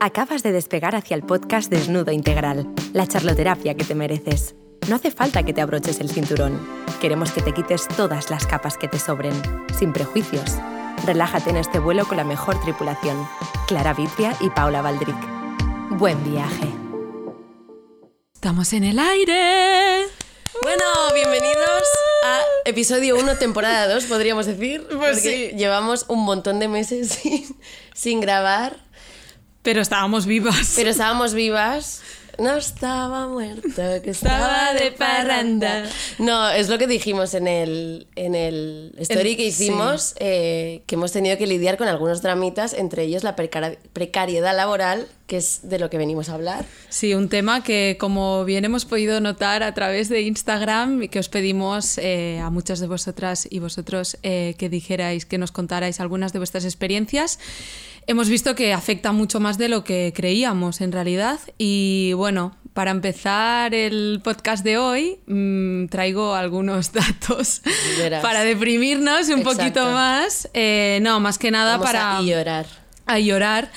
Acabas de despegar hacia el podcast Desnudo Integral, la charloterapia que te mereces. No hace falta que te abroches el cinturón. Queremos que te quites todas las capas que te sobren, sin prejuicios. Relájate en este vuelo con la mejor tripulación, Clara Vitria y Paula Valdric. Buen viaje. Estamos en el aire. Bueno, bienvenidos a episodio 1, temporada 2, podríamos decir. Pues porque sí. llevamos un montón de meses sin, sin grabar, Pero estábamos vivas. pero estábamos vivas. No estaba muerta, que estaba de parranda. No, es lo que dijimos en el, en el story que hicimos, eh, que hemos tenido que lidiar con algunos dramitas, entre ellos la precariedad laboral, que es de lo que venimos a hablar. Sí, un tema que como bien hemos podido notar a través de Instagram y que os pedimos eh, a muchas de vosotras y vosotros eh, que dijerais, que nos contarais algunas de vuestras experiencias, hemos visto que afecta mucho más de lo que creíamos en realidad. Y bueno, para empezar el podcast de hoy, mm, traigo algunos datos para deprimirnos un Exacto. poquito más. Eh, no, más que nada Vamos para a llorar. a llorar.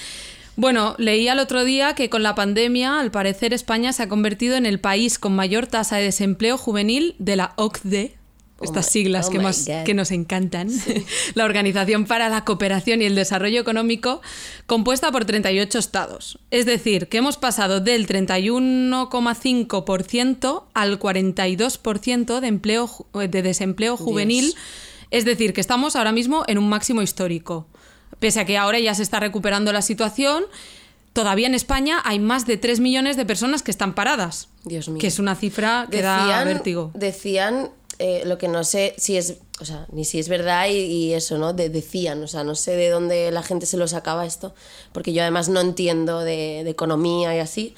Bueno, leí al otro día que con la pandemia, al parecer, España se ha convertido en el país con mayor tasa de desempleo juvenil de la OCDE. Oh Estas siglas oh que, my más- que nos encantan. la Organización para la Cooperación y el Desarrollo Económico, compuesta por 38 estados. Es decir, que hemos pasado del 31,5% al 42% de, empleo, de desempleo juvenil. Es decir, que estamos ahora mismo en un máximo histórico. Pese a que ahora ya se está recuperando la situación, todavía en España hay más de 3 millones de personas que están paradas. Dios mío. Que es una cifra que da vértigo. Decían eh, lo que no sé si es, o sea, ni si es verdad y, y eso, ¿no? De- decían, o sea, no sé de dónde la gente se lo sacaba esto, porque yo además no entiendo de, de economía y así,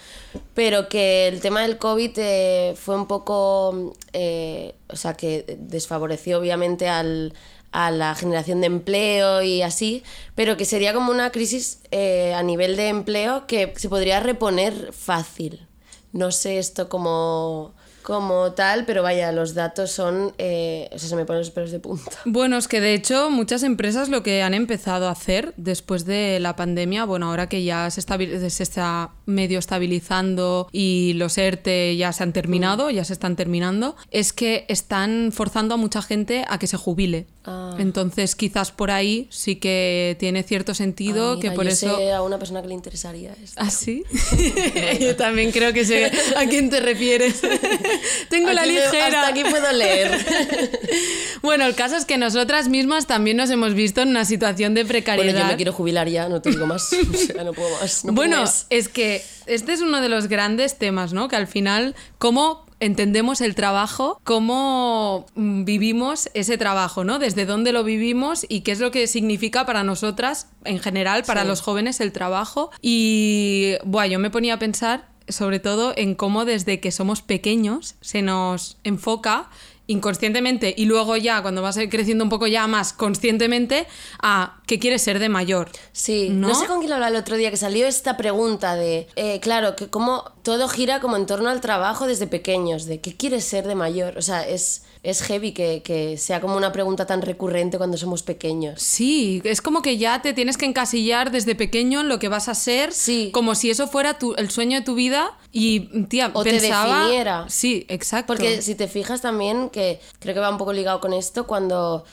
pero que el tema del COVID eh, fue un poco, eh, o sea, que desfavoreció obviamente al a la generación de empleo y así, pero que sería como una crisis eh, a nivel de empleo que se podría reponer fácil. No sé esto como, como tal, pero vaya, los datos son... eh, o sea, se me ponen los pelos de punta. Bueno, es que de hecho muchas empresas lo que han empezado a hacer después de la pandemia, bueno, ahora que ya se, está medio estabilizando y los ERTE ya se han terminado, ya se están terminando, es que están forzando a mucha gente a que se jubile. Ah. Entonces quizás por ahí sí que tiene cierto sentido Ah, que por yo eso... sé a una persona que le interesaría esto. ¿Ah, sí? Yo también creo que sé a quién te refieres. Tengo la me- ligera. hasta aquí puedo leer. Bueno, el caso es que nosotras mismas también nos hemos visto en una situación de precariedad. bueno, yo me quiero jubilar ya, no te digo más. O sea, no puedo más. no puedo bueno, más. es que este es uno de los grandes temas, ¿no? Que al final, cómo entendemos el trabajo, cómo mm, vivimos ese trabajo, ¿no? Desde dónde lo vivimos y qué es lo que significa para nosotras, en general, para Sí. los jóvenes, el trabajo. Y, bueno, yo me ponía a pensar sobre todo en cómo desde que somos pequeños se nos enfoca inconscientemente y luego ya cuando vas creciendo un poco ya más conscientemente a qué quieres ser de mayor. Sí, ¿No? ¿No? sé con quién lo hablaba el otro día que salió esta pregunta de, eh, claro, que como todo gira como en torno al trabajo desde pequeños, de qué quieres ser de mayor. O sea, es, es heavy que, que sea como una pregunta tan recurrente cuando somos pequeños. Sí, es como que ya te tienes que encasillar desde pequeño en lo que vas a ser, Sí. como si eso fuera tu- el sueño de tu vida y, tía, O te pensaba... definiera. Sí, exacto. Porque si te fijas también, que creo que va un poco ligado con esto, cuando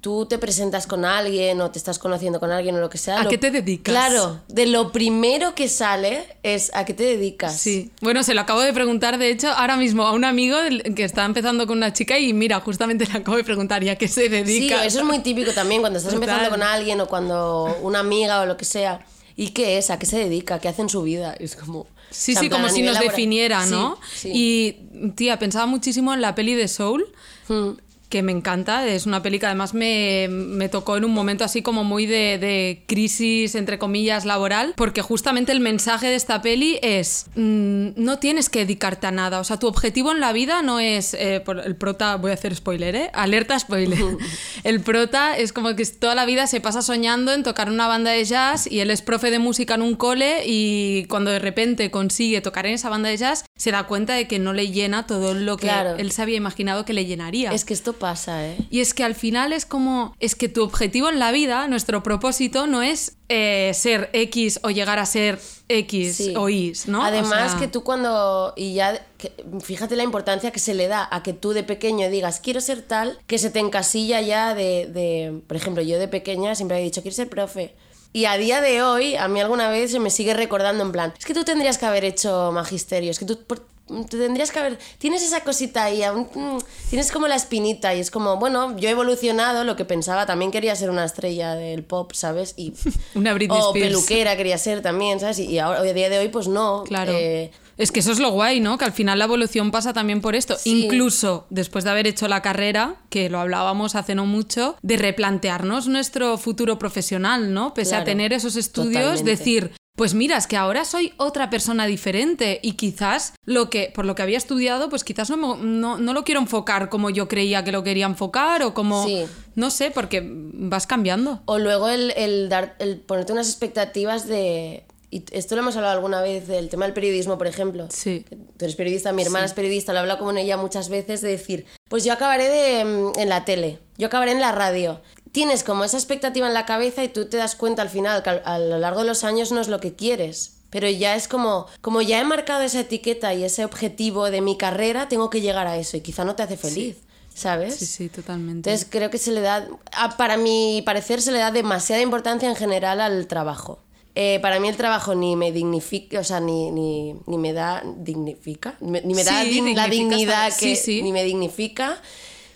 tú te presentas con alguien o te estás conociendo con alguien o lo que sea. ¿A lo- qué te dedicas? Claro, de lo primero que sale es a qué te dedicas. Sí, bueno, se lo acabo de preguntar, de hecho, ahora mismo a un amigo que está empezando con una chica y mira, justamente le acabo de preguntar, ¿y a qué se Sí, dedica? eso es muy típico también cuando estás Total. empezando con alguien o cuando una amiga o lo que sea. ¿Y qué es? ¿A qué se dedica? ¿Qué hace en su vida? Es como... Sí, sí, como si nos laboral. definiera, ¿no? Sí, sí. Y, tía, pensaba muchísimo en la peli de Soul, Mm. Que me encanta. Es una peli que además me, me tocó en un momento así como muy de, de crisis, entre comillas, laboral, porque justamente el mensaje de esta peli es, mm, no tienes que dedicarte a nada. O sea, tu objetivo en la vida no es, eh, por el prota, voy a hacer spoiler, ¿eh? Alerta spoiler. el prota es como que toda la vida se pasa soñando en tocar una banda de jazz y él es profe de música en un cole y cuando de repente consigue tocar en esa banda de jazz, se da cuenta de que no le llena todo lo que Claro. él se había imaginado que le llenaría. Es que esto pasa, ¿eh? Y es que al final es como, es que tu objetivo en la vida, nuestro propósito, no es eh, ser X o llegar a ser X Sí. o Y, ¿no? O Además sea, que tú cuando, y ya, que- fíjate la importancia que se le da a que tú de pequeño digas, quiero ser tal, que se te encasilla ya de, de- por ejemplo, yo de pequeña siempre había dicho, quiero ser profe. Y a día de hoy, a mí alguna vez se me sigue recordando en plan, es que tú tendrías que haber hecho magisterio, es que tú te tendrías que haber, tienes esa cosita ahí, aún, mm, tienes como la espinita y es como, bueno, yo he evolucionado, lo que pensaba, también quería ser una estrella del pop, ¿sabes? Y, Una Britney o Spears. peluquera quería ser también, ¿sabes? Y, y ahora, hoy a día de hoy, pues no. Claro. eh, Es que eso es lo guay, ¿no? Que al final la evolución pasa también por esto. Sí. Incluso después de haber hecho la carrera, que lo hablábamos hace no mucho, de replantearnos nuestro futuro profesional, ¿no? Pese a tener esos estudios, totalmente. decir, pues mira, es que ahora soy otra persona diferente y quizás lo que, por lo que había estudiado, pues quizás no, no, no lo quiero enfocar como yo creía que lo quería enfocar o como... Sí. No sé, porque vas cambiando. O luego el, el dar, el ponerte unas expectativas de. Y esto lo hemos hablado alguna vez del tema del periodismo, por ejemplo. Sí. Tú eres periodista, mi hermana es periodista, lo he hablado con ella muchas veces de decir, pues yo acabaré de, mm, en la tele, yo acabaré en la radio. Tienes como esa expectativa en la cabeza y tú te das cuenta al final que a lo largo de los años no es lo que quieres. Pero ya es como, como ya he marcado esa etiqueta y ese objetivo de mi carrera, tengo que llegar a eso y quizá no te hace feliz, ¿sabes? Sí, sí, totalmente. Entonces creo que se le da, para mi parecer, se le da demasiada importancia en general al trabajo. Eh, para mí el trabajo ni me dignifica, o sea, ni, ni, ni me da, dignifica, me- ni me da Sí, din- la dignidad que, sí, sí. ni me dignifica,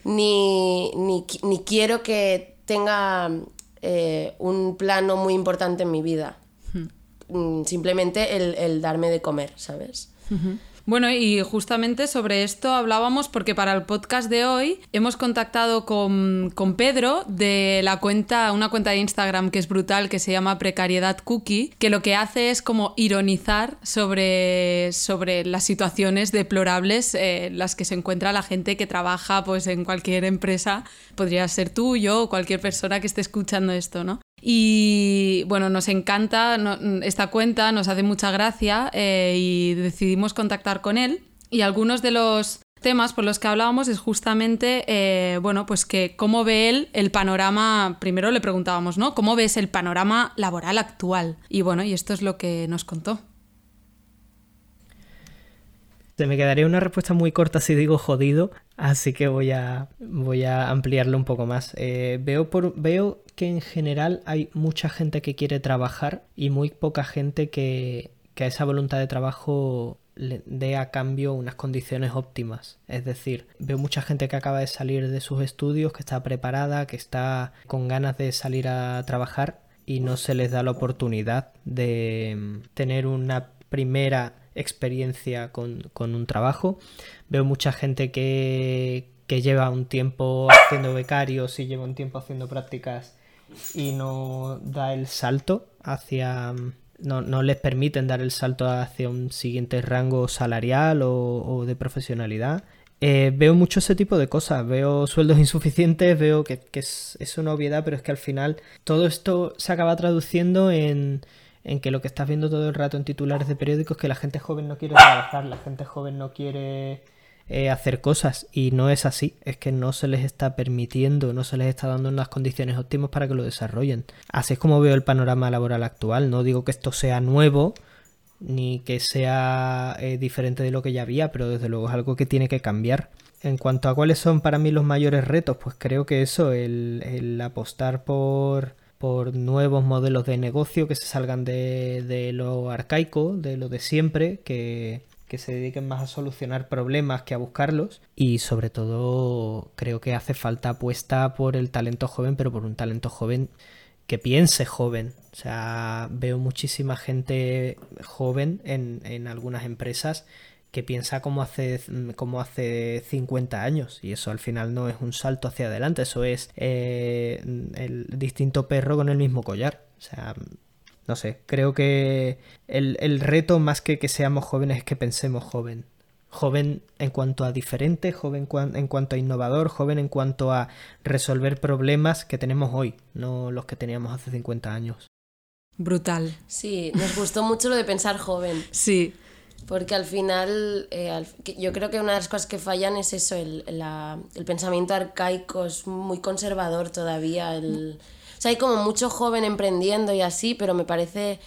ni, ni, ni quiero que tenga eh, un plano muy importante en mi vida. Mm, Simplemente el, el darme de comer, ¿sabes? Bueno, y justamente sobre esto hablábamos porque para el podcast de hoy hemos contactado con, con Pedro de la cuenta, una cuenta de Instagram que es brutal, que se llama Precariedad Cookie, que lo que hace es como ironizar sobre, sobre las situaciones deplorables eh, las que se encuentra la gente que trabaja pues, en cualquier empresa, podría ser tú, yo o cualquier persona que esté escuchando esto, ¿no? Y bueno, nos encanta esta cuenta, nos hace mucha gracia eh, y decidimos contactar con él. Y algunos de los temas por los que hablábamos es justamente, eh, bueno, pues que cómo ve él el panorama, primero le preguntábamos, ¿no? ¿Cómo ves el panorama laboral actual? Y bueno, y esto es lo que nos contó. Se me quedaría una respuesta muy corta si digo jodido, así que voy a, voy a ampliarlo un poco más. Eh, veo, por, veo que en general hay mucha gente que quiere trabajar y muy poca gente que, que a esa voluntad de trabajo le dé a cambio unas condiciones óptimas. Es decir, veo mucha gente que acaba de salir de sus estudios, que está preparada, que está con ganas de salir a trabajar y no se les da la oportunidad de mm, tener una primera experiencia con, con un trabajo. Veo mucha gente que, que lleva un tiempo haciendo becarios y lleva un tiempo haciendo prácticas y no da el salto hacia... No, no les permiten dar el salto hacia un siguiente rango salarial o, de profesionalidad. Eh, veo mucho ese tipo de cosas, veo sueldos insuficientes, veo que, que es, es una obviedad, pero es que al final todo esto se acaba traduciendo en, en que lo que estás viendo todo el rato en titulares de periódicos es que la gente joven no quiere trabajar, la gente joven no quiere eh, hacer cosas y no es así, es que no se les está permitiendo, no se les está dando unas condiciones óptimas para que lo desarrollen. Así es como veo el panorama laboral actual, no digo que esto sea nuevo ni que sea eh, diferente de lo que ya había, pero desde luego es algo que tiene que cambiar. En cuanto a cuáles son para mí los mayores retos, pues creo que eso, el, el apostar por, por nuevos modelos de negocio que se salgan de, lo arcaico, de lo de siempre, que, que se dediquen más a solucionar problemas que a buscarlos. Y sobre todo creo que hace falta apuesta por el talento joven, pero por un talento joven que piense joven. O sea, veo muchísima gente joven en, en algunas empresas que piensa como hace, como hace 50 años y eso al final no es un salto hacia adelante, eso es eh, el distinto perro con el mismo collar. O sea, no sé, creo que el, el reto más que que seamos jóvenes es que pensemos joven. Joven en cuanto a diferente, joven cuan- en cuanto a innovador, joven en cuanto a resolver problemas que tenemos hoy, no los que teníamos hace 50 años. Brutal. Sí, nos gustó mucho lo de pensar joven. Sí. Porque al final, eh, al- yo creo que una de las cosas que fallan es eso, el, la- el pensamiento arcaico es muy conservador todavía. El, o sea, hay como mucho joven emprendiendo y así, pero me parece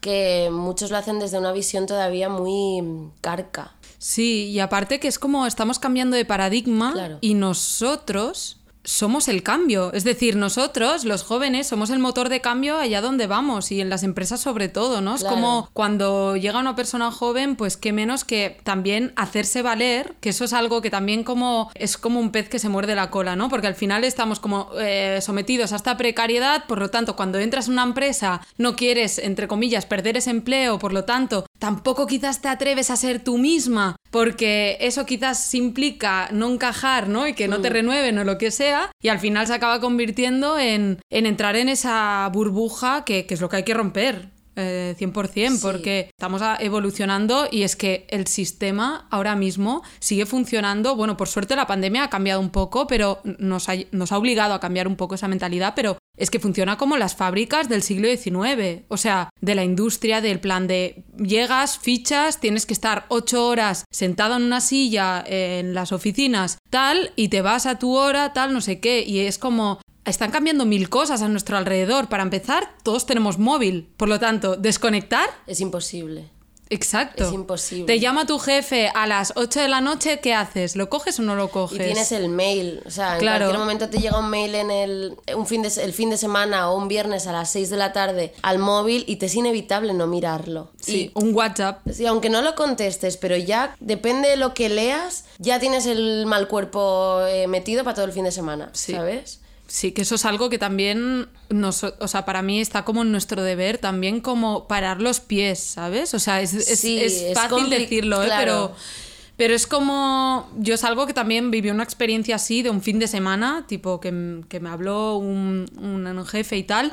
que muchos lo hacen desde una visión todavía muy carca. Sí, y aparte que es como estamos cambiando de paradigma Claro. y nosotros somos el cambio. Es decir, nosotros, los jóvenes, somos el motor de cambio allá donde vamos y en las empresas sobre todo, ¿no? Es Claro. como cuando llega una persona joven, pues qué menos que también hacerse valer, que eso es algo que también como es como un pez que se muerde la cola, ¿no? Porque al final estamos como eh, sometidos a esta precariedad, por lo tanto, cuando entras en una empresa no quieres, entre comillas, perder ese empleo, por lo tanto, tampoco quizás te atreves a ser tú misma, porque eso quizás implica no encajar, ¿no? Y que no te renueven o lo que sea, y al final se acaba convirtiendo en, en entrar en esa burbuja que, que es lo que hay que romper. Eh, 100%, Sí. porque estamos evolucionando y es que el sistema ahora mismo sigue funcionando. Bueno, por suerte la pandemia ha cambiado un poco, pero nos ha, nos ha obligado a cambiar un poco esa mentalidad, pero es que funciona como las fábricas del siglo XIX, o sea, de la industria, del plan de llegas, fichas, tienes que estar ocho horas sentado en una silla en las oficinas, tal, y te vas a tu hora, tal, no sé qué, y es como... Están cambiando mil cosas a nuestro alrededor. Para empezar, todos tenemos móvil. Por lo tanto, desconectar Es imposible. Exacto. Es imposible. Te llama tu jefe a las 8 de la noche, ¿qué haces? ¿Lo coges o no lo coges? Y tienes el mail, o sea, en Claro. cualquier momento te llega un mail en el, un fin de, el fin de semana o un viernes a las 6 de la tarde al móvil y te es inevitable no mirarlo. Sí, un WhatsApp. Sí, aunque no lo contestes, pero ya depende de lo que leas, ya tienes el mal cuerpo eh, metido para todo el fin de semana, Sí. ¿sabes? Sí, que eso es algo que también, nos, o sea, para mí está como en nuestro deber también como parar los pies, ¿sabes? O sea, es, es- Sí, es es fácil decirlo, ¿eh? claro. Pero, pero es como, yo es algo que también viví una experiencia así de un fin de semana, tipo que, que me habló un, un jefe y tal,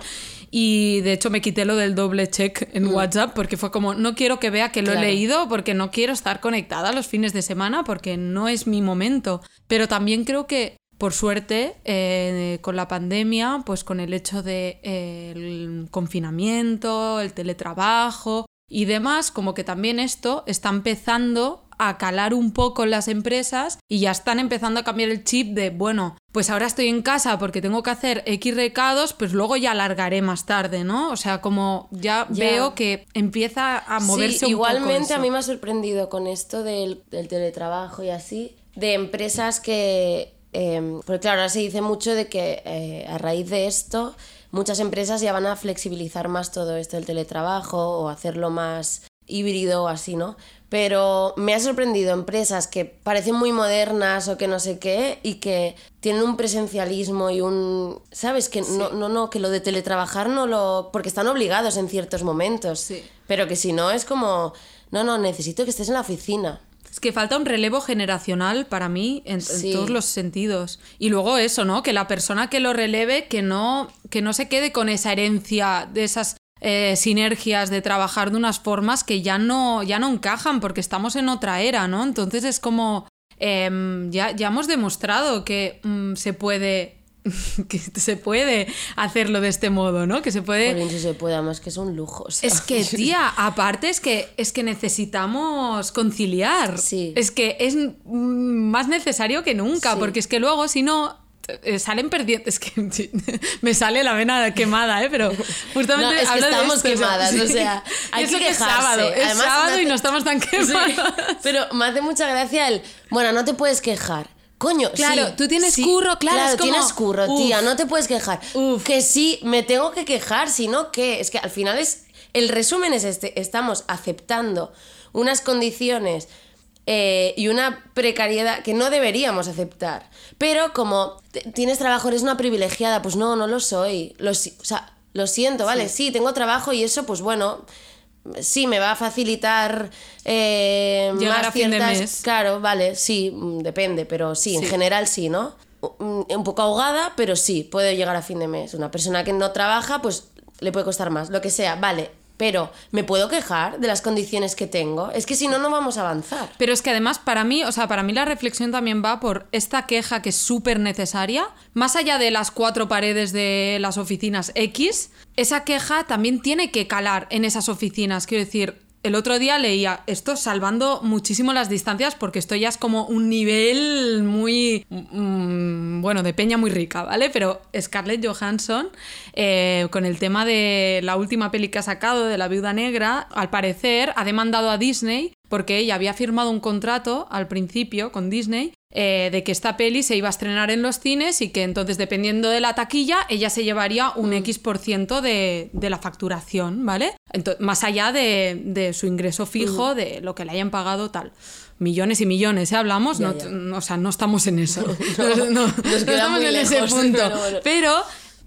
y de hecho me quité lo del doble check en WhatsApp porque fue como, no quiero que vea que lo Mm. Claro. he leído porque no quiero estar conectada los fines de semana porque no es mi momento. Pero también creo que por suerte, eh, con la pandemia, pues con el hecho de eh, confinamiento, el teletrabajo y demás, como que también esto está empezando a calar un poco en las empresas y ya están empezando a cambiar el chip de, bueno, pues ahora estoy en casa porque tengo que hacer X recados, pues luego ya alargaré más tarde, ¿no? O sea, como ya, Ya. veo que empieza a moverse Sí, un poco igualmente a eso. mí me ha sorprendido con esto del, del teletrabajo y así, de empresas que, eh, porque claro, ahora se dice mucho de que eh, a raíz de esto muchas empresas ya van a flexibilizar más todo esto del teletrabajo o hacerlo más híbrido o así, ¿no? Pero me ha sorprendido empresas que parecen muy modernas o que no sé qué y que tienen un presencialismo y un... ¿Sabes? Que no, no, no, que lo de teletrabajar no lo... porque están obligados en ciertos momentos. Sí. Pero que si no es como, no, no, necesito que estés en la oficina. Es que falta un relevo generacional para mí en, todos los sentidos. Y luego eso, ¿no? Que la persona que lo releve, que no, que no se quede con esa herencia de esas eh, sinergias de trabajar de unas formas que ya no, ya no encajan porque estamos en otra era, ¿no? Entonces es como, em, ya, ya hemos demostrado que mm, se puede... que se puede hacerlo de este modo, ¿no? Que se puede Jolín, si se puede, además que es un lujo. o sea. es que, tía, aparte es que, es que necesitamos conciliar. Sí. Es que es más necesario que nunca, Sí. porque es que luego, si no, eh, salen perdiendo. Es que sí, me sale la vena quemada, ¿eh? Pero justamente No, es que de estamos esto, quemadas, o sí. sea, hay eso que es quejarse. sábado, es Además, sábado me y hace- no estamos tan Sí, quemadas. pero me hace mucha gracia el, bueno, no te puedes quejar. Coño, Claro, sí, tú tienes sí, curro, claro, es como, tienes curro, uf. tía, no te puedes quejar. Uf. Que sí, me tengo que quejar, si no, ¿qué? Es que al final es, el resumen es este, estamos aceptando unas condiciones eh, y una precariedad que no deberíamos aceptar. Pero como tienes trabajo, eres una privilegiada, pues no, no lo soy. Lo, o sea, lo siento, ¿vale? Sí. tengo trabajo y eso, pues bueno, sí, me va a facilitar eh, Llegar más a fin de ciertas- mes. Claro, vale, sí, mm, depende, pero sí, en general sí, ¿no? Un un poco ahogada, pero sí, puede llegar a fin de mes. Una persona que no trabaja, pues le puede costar más, lo que sea, vale. Pero, ¿me puedo quejar de las condiciones que tengo? Es que si no, no vamos a avanzar. Pero es que además para mí, o sea, para mí la reflexión también va por esta queja que es súper necesaria, más allá de las cuatro paredes de las oficinas X, esa queja también tiene que calar en esas oficinas. Quiero decir, el otro día leía esto salvando muchísimo las distancias porque esto ya es como un nivel muy, mm, bueno, de peña muy rica, ¿vale? Pero Scarlett Johansson, eh, con el tema de la última peli que ha sacado de la viuda negra, al parecer ha demandado a Disney porque ella había firmado un contrato al principio con Disney eh, de que esta peli se iba a estrenar en los cines y que entonces dependiendo de la taquilla ella se llevaría un X por ciento de, de la facturación, ¿vale? Ento- más allá de, de su ingreso fijo, de lo que le hayan pagado tal. Millones y millones, ¿eh? Hablamos, Ya, no, ya. o sea, no estamos en eso. No, no, no queda estamos en ese punto. pero bueno. Pero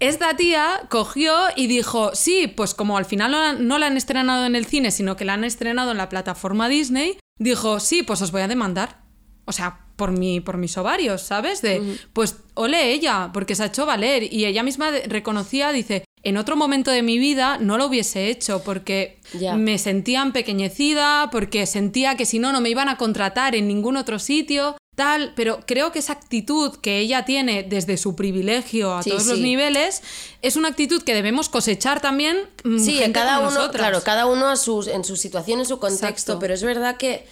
esta tía cogió y dijo, sí, pues como al final no la, no la han estrenado en el cine, sino que la han estrenado en la plataforma Disney, dijo, sí, pues os voy a demandar. O sea, por, mi, por mis ovarios, ¿sabes? De, pues ole ella, porque se ha hecho valer. Y ella misma reconocía, dice, en otro momento de mi vida no lo hubiese hecho porque me sentía empequeñecida, porque sentía que si no, no me iban a contratar en ningún otro sitio, tal. Pero creo que esa actitud que ella tiene desde su privilegio a Sí, todos los niveles es una actitud que debemos cosechar también. mm, Sí, en cada uno, claro, cada uno a sus, en su situación, en su contexto, Exacto. pero es verdad que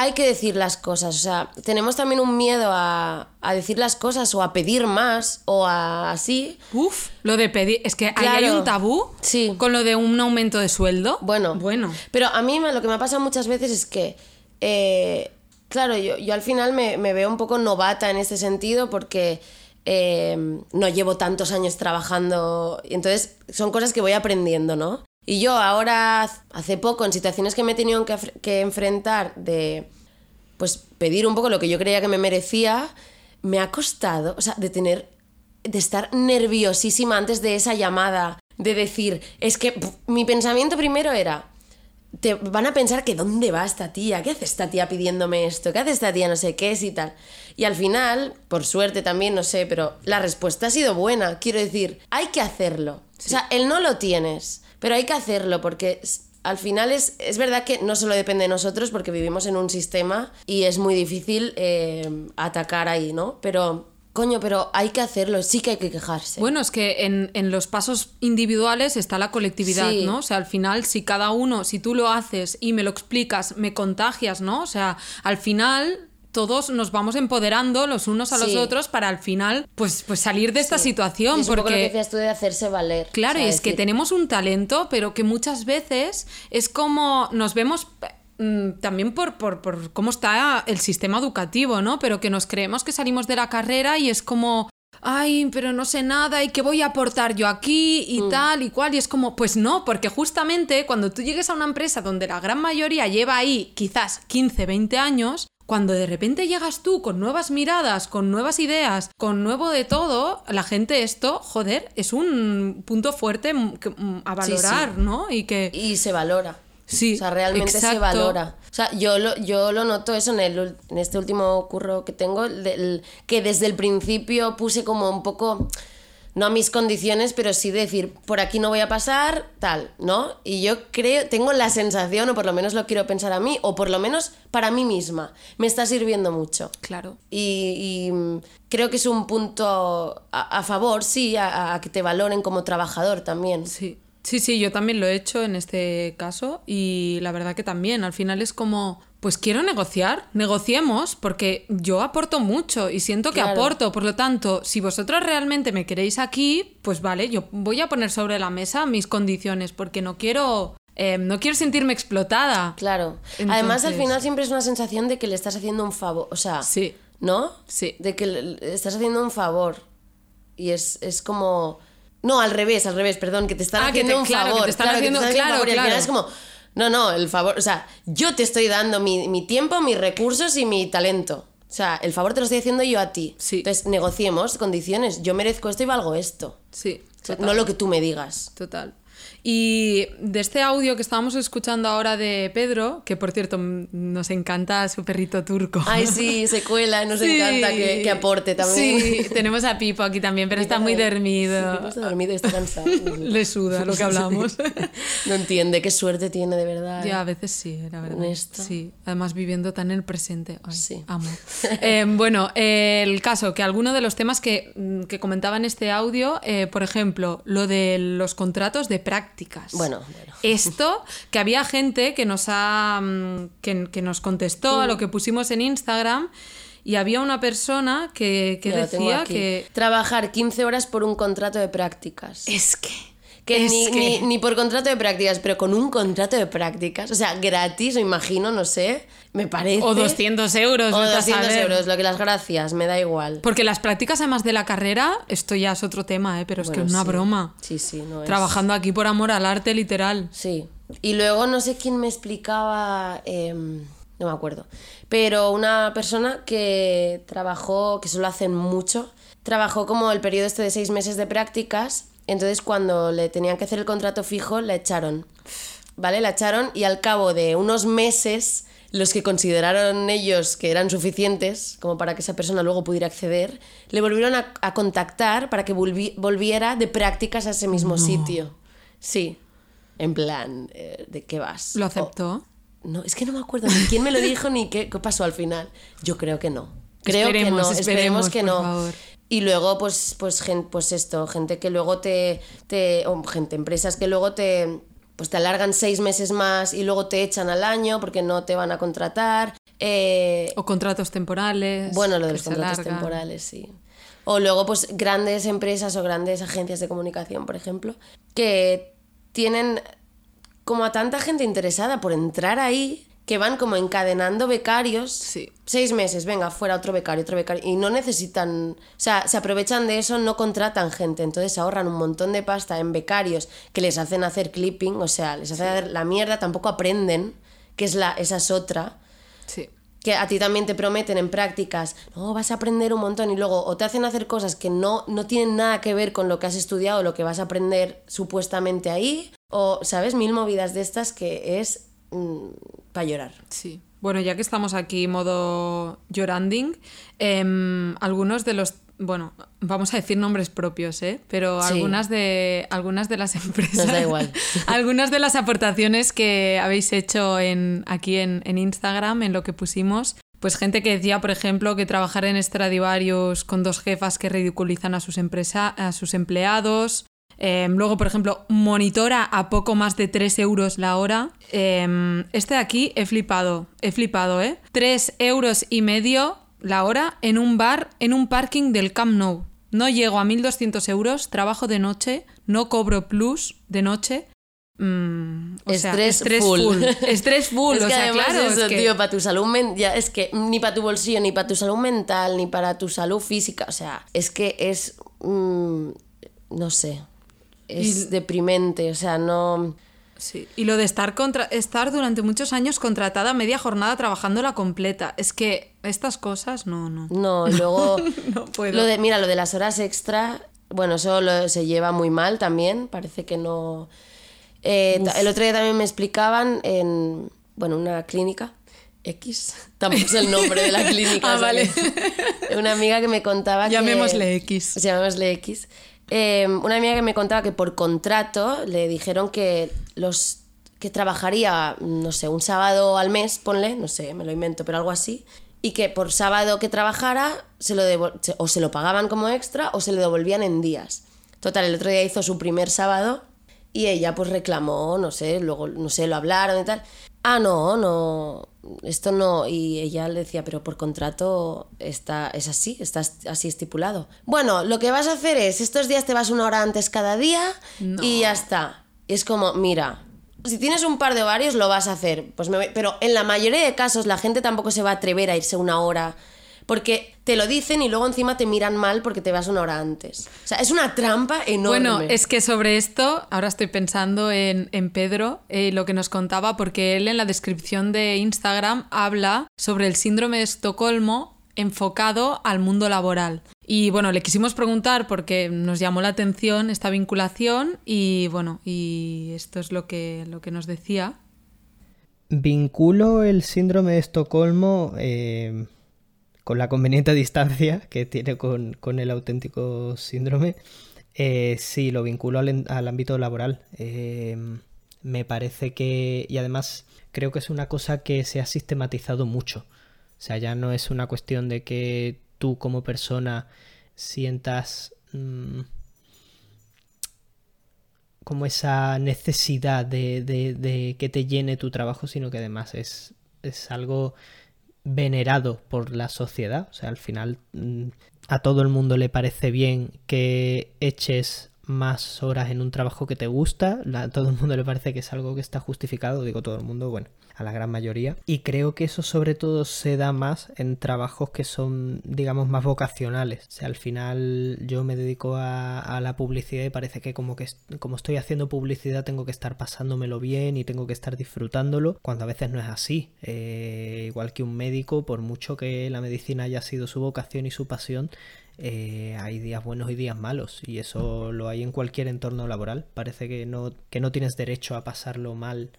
hay que decir las cosas. O sea, tenemos también un miedo a, a decir las cosas o a pedir más o a así. Uf, lo de pedir. Es que ahí hay un tabú Sí. con lo de un aumento de sueldo. Bueno, Bueno. Pero a mí lo que me ha pasado muchas veces es que, eh, claro, yo, yo al final me, me veo un poco novata en este sentido porque eh, no llevo tantos años trabajando. Y entonces son cosas que voy aprendiendo, ¿no? Y yo ahora, hace poco, en situaciones que me he tenido que, que enfrentar de, pues, pedir un poco lo que yo creía que me merecía, me ha costado, o sea, de tener, de estar nerviosísima antes de esa llamada, de decir, es que mi pensamiento primero era, te van a pensar que dónde va esta tía, qué hace esta tía pidiéndome esto, qué hace esta tía no sé qué es y tal. Y al final, por suerte también, no sé, pero la respuesta ha sido buena. Quiero decir, hay que hacerlo. O sea, el no lo tienes, pero hay que hacerlo porque al final es, es verdad que no solo depende de nosotros porque vivimos en un sistema y es muy difícil eh, atacar ahí, ¿no? Pero, coño, pero hay que hacerlo, sí que hay que quejarse. Bueno, es que en, en los pasos individuales está la colectividad, Sí. ¿no? O sea, al final, si cada uno, si tú lo haces y me lo explicas, me contagias, ¿no? O sea, al final todos nos vamos empoderando los unos a los Sí. otros para al final, pues, pues salir de esta situación. es un poco lo que porque decías tú de hacerse valer. Claro, O sea, es que tenemos un talento, pero que muchas veces es como nos vemos también por, por, por cómo está el sistema educativo, ¿no? Pero que nos creemos que salimos de la carrera y es como, ay, pero no sé nada y qué voy a aportar yo aquí y Mm. tal y cual. Y es como, pues no, porque justamente cuando tú llegues a una empresa donde la gran mayoría lleva ahí quizás 15, 20 años, cuando de repente llegas tú con nuevas miradas, con nuevas ideas, con nuevo de todo, la gente esto, joder, es un punto fuerte mm, mm, a Sí, sí. valorar, ¿no? Y que... Y se valora. Sí, O sea, realmente se valora. O sea, yo lo, yo lo noto eso en, el, en este último curro que tengo, el del- que desde el principio puse como un poco, no a mis condiciones, pero sí decir, por aquí no voy a pasar, tal, ¿no? Y yo creo, tengo la sensación, o por lo menos lo quiero pensar a mí, o por lo menos para mí misma, me está sirviendo mucho. Claro. Y, y, creo que es un punto a, a favor, sí, a, a que te valoren como trabajador también. Sí. Sí, sí, yo también lo he hecho en este caso y la verdad que también, al final es como, pues quiero negociar, negociemos porque yo aporto mucho y siento que Claro. aporto, por lo tanto, si vosotros realmente me queréis aquí, pues vale, yo voy a poner sobre la mesa mis condiciones porque no quiero, eh, no quiero sentirme explotada. Claro. Además, al final siempre es una sensación de que le estás haciendo un favor. O sea, Sí. ¿no? Sí. De que le le estás haciendo un favor. Y es, es como. No, al revés, al revés, perdón, que te están Ah, que haciendo te- un claro, que favor. te están claro, haciendo- un claro, favor, y al claro. final es como. No, no, el favor. O sea, yo te estoy dando mi, mi tiempo, mis recursos y mi talento. O sea, el favor te lo estoy haciendo yo a ti. Sí. Entonces, negociemos condiciones. Yo merezco esto y valgo esto. Sí, total. no lo que tú me digas. Total. Y de este audio que estábamos escuchando ahora de Pedro, que por cierto nos encanta su perrito turco. Ay, sí, se cuela, nos Sí. encanta que, que aporte también. Sí, tenemos a Pipo aquí también, pero está muy dormido. Sí, está dormido y está cansado. Le suda lo que hablamos. No entiende qué suerte tiene de verdad. Ya, ¿eh? a veces sí, la verdad. Honesto. Sí, además viviendo tan en el presente. Ay, Sí. Amo. Eh, bueno, eh, el caso, que alguno de los temas que, mm, que comentaba en este audio, eh, por ejemplo, lo de los contratos de práctica prácticas. Bueno, bueno. Esto, que había gente que nos ha mm, que, que nos contestó a lo que pusimos en Instagram y había una persona que, decía que Trabajar 15 horas por un contrato de prácticas. es que Que, ni, que- Ni, ni por contrato de prácticas, pero con un contrato de prácticas. O sea, gratis, me imagino, no sé. Me parece. o 200 euros, O vete a 200 saber. euros, lo que las gracias, me da igual. Porque las prácticas además de la carrera, esto ya es otro tema, ¿eh? pero es que es una sí. broma. Sí, sí, no es. Trabajando aquí por amor al arte, literal. Sí. Y luego no sé quién me explicaba, em, no me acuerdo, pero una persona que trabajó, que solo hacen mucho, trabajó como el periodo este de seis meses de prácticas, entonces cuando le tenían que hacer el contrato fijo, la echaron. ¿Vale? La echaron y al cabo de unos meses, los que consideraron ellos que eran suficientes como para que esa persona luego pudiera acceder, le volvieron a, a contactar para que volvi- volviera de prácticas a ese mismo sitio. Sí. En plan, eh, ¿de qué vas? ¿Lo O- aceptó? no, es que no me acuerdo ni quién me lo dijo ni qué, qué pasó al final. Yo creo que no. Creo Esperemos, que no, esperemos, esperemos, que no. favor. Y luego, pues, pues, gen- pues esto, gente que luego te, te o gente, empresas que luego te, pues te alargan seis meses más y luego te echan al año porque no te van a contratar. Eh, O contratos temporales. bueno, lo de los contratos alargan. temporales, sí. O luego, pues, grandes empresas o grandes agencias de comunicación, por ejemplo, que tienen como a tanta gente interesada por entrar ahí que van como encadenando becarios. Sí. Seis meses, venga, fuera otro becario, otro becario. Y no necesitan, o sea, se aprovechan de eso, no contratan gente. Entonces ahorran un montón de pasta en becarios que les hacen hacer clipping, o sea, les hacen hacer la mierda, tampoco aprenden, que es la, esa es otra Sí. que a ti también te prometen en prácticas, no, vas a aprender un montón y luego o te hacen hacer cosas que no, no tienen nada que ver con lo que has estudiado o lo que vas a aprender supuestamente ahí, o, ¿sabes? Mil movidas de estas que es para llorar. Sí. Bueno, ya que estamos aquí modo lloranding, em, algunos de los bueno, vamos a decir nombres propios, ¿eh? Pero Sí. algunas de algunas de las empresas, Nos da igual. algunas de las aportaciones que habéis hecho en aquí en, en Instagram, en lo que pusimos, pues gente que decía, por ejemplo, que trabajar en Stradivarius con dos jefas que ridiculizan a sus empresa, a sus empleados. Em, luego, por ejemplo, monitora a poco más de 3 euros la hora. Em, este de aquí he flipado, he flipado, ¿eh? 3 euros y medio la hora en un bar, en un parking del Camp Nou. No llego a 1.200 euros, trabajo de noche, no cobro plus de noche. Mm, o sea, Estrés estrés full. full. Estrés full, es o que sea, además claro. eso, es que- tío, para tu salud mental, es que ni para tu bolsillo, ni para tu salud mental, ni para tu salud física, o sea, es que es, mm, no sé, es Y- deprimente, o sea, no... Sí, y lo de estar, contra estar durante muchos años contratada media jornada trabajando la completa. Es que estas cosas no, no. No, luego... No puedo. Lo de, mira, lo de las horas extra, bueno, eso lo- se lleva muy mal también, parece que no... Eh, el otro día también me explicaban en, bueno, una clínica X, tampoco es el nombre de la clínica. Ah, vale. que- una amiga que me contaba que... Llamémosle X. Llamémosle X. Eh, una amiga que me contaba que por contrato le dijeron que los que trabajaría, no sé, un sábado al mes, ponle, no sé, me lo invento, pero algo así, y que por sábado que trabajara se lo o se lo pagaban como extra o se lo devolvían en días. Total, el otro día hizo su primer sábado y ella pues reclamó, no sé, luego, no sé, lo hablaron y tal. Ah, no, no, esto no. Y ella le decía, pero por contrato está, es así, está así estipulado. Bueno, lo que vas a hacer es, estos días te vas una hora antes cada día y ya está. Y es como, mira, si tienes un par de ovarios lo vas a hacer, pues me voy- pero en la mayoría de casos la gente tampoco se va a atrever a irse una hora porque te lo dicen y luego encima te miran mal porque te vas una hora antes. O sea, es una trampa enorme. Bueno, es que sobre esto, ahora estoy pensando en, en Pedro, eh, lo que nos contaba, porque él en la descripción de Instagram habla sobre el síndrome de Estocolmo enfocado al mundo laboral. Y bueno, le quisimos preguntar porque nos llamó la atención esta vinculación y bueno, y esto es lo que, lo que nos decía. Vinculo el síndrome de Estocolmo eh, con la conveniente distancia que tiene con, con el auténtico síndrome. Eh, sí, lo vinculo al, al ámbito laboral. Eh, me parece que, y además creo que es una cosa que se ha sistematizado mucho. O sea, ya no es una cuestión de que tú como persona sientas... mm, como esa necesidad de, de, de, que te llene tu trabajo, sino que además es, es algo venerado por la sociedad. O sea, al final mm, a todo el mundo le parece bien que eches más horas en un trabajo que te gusta, a todo el mundo le parece que es algo que está justificado, digo todo el mundo, bueno, a la gran mayoría. Y creo que eso sobre todo se da más en trabajos que son, digamos, más vocacionales. O sea, al final yo me dedico a, la publicidad y parece que como que como estoy haciendo publicidad tengo que estar pasándomelo bien y tengo que estar disfrutándolo, cuando a veces no es así. Eh, igual que un médico, por mucho que la medicina haya sido su vocación y su pasión, eh, hay días buenos y días malos y eso lo hay en cualquier entorno laboral. Parece que no, que no tienes derecho a pasarlo mal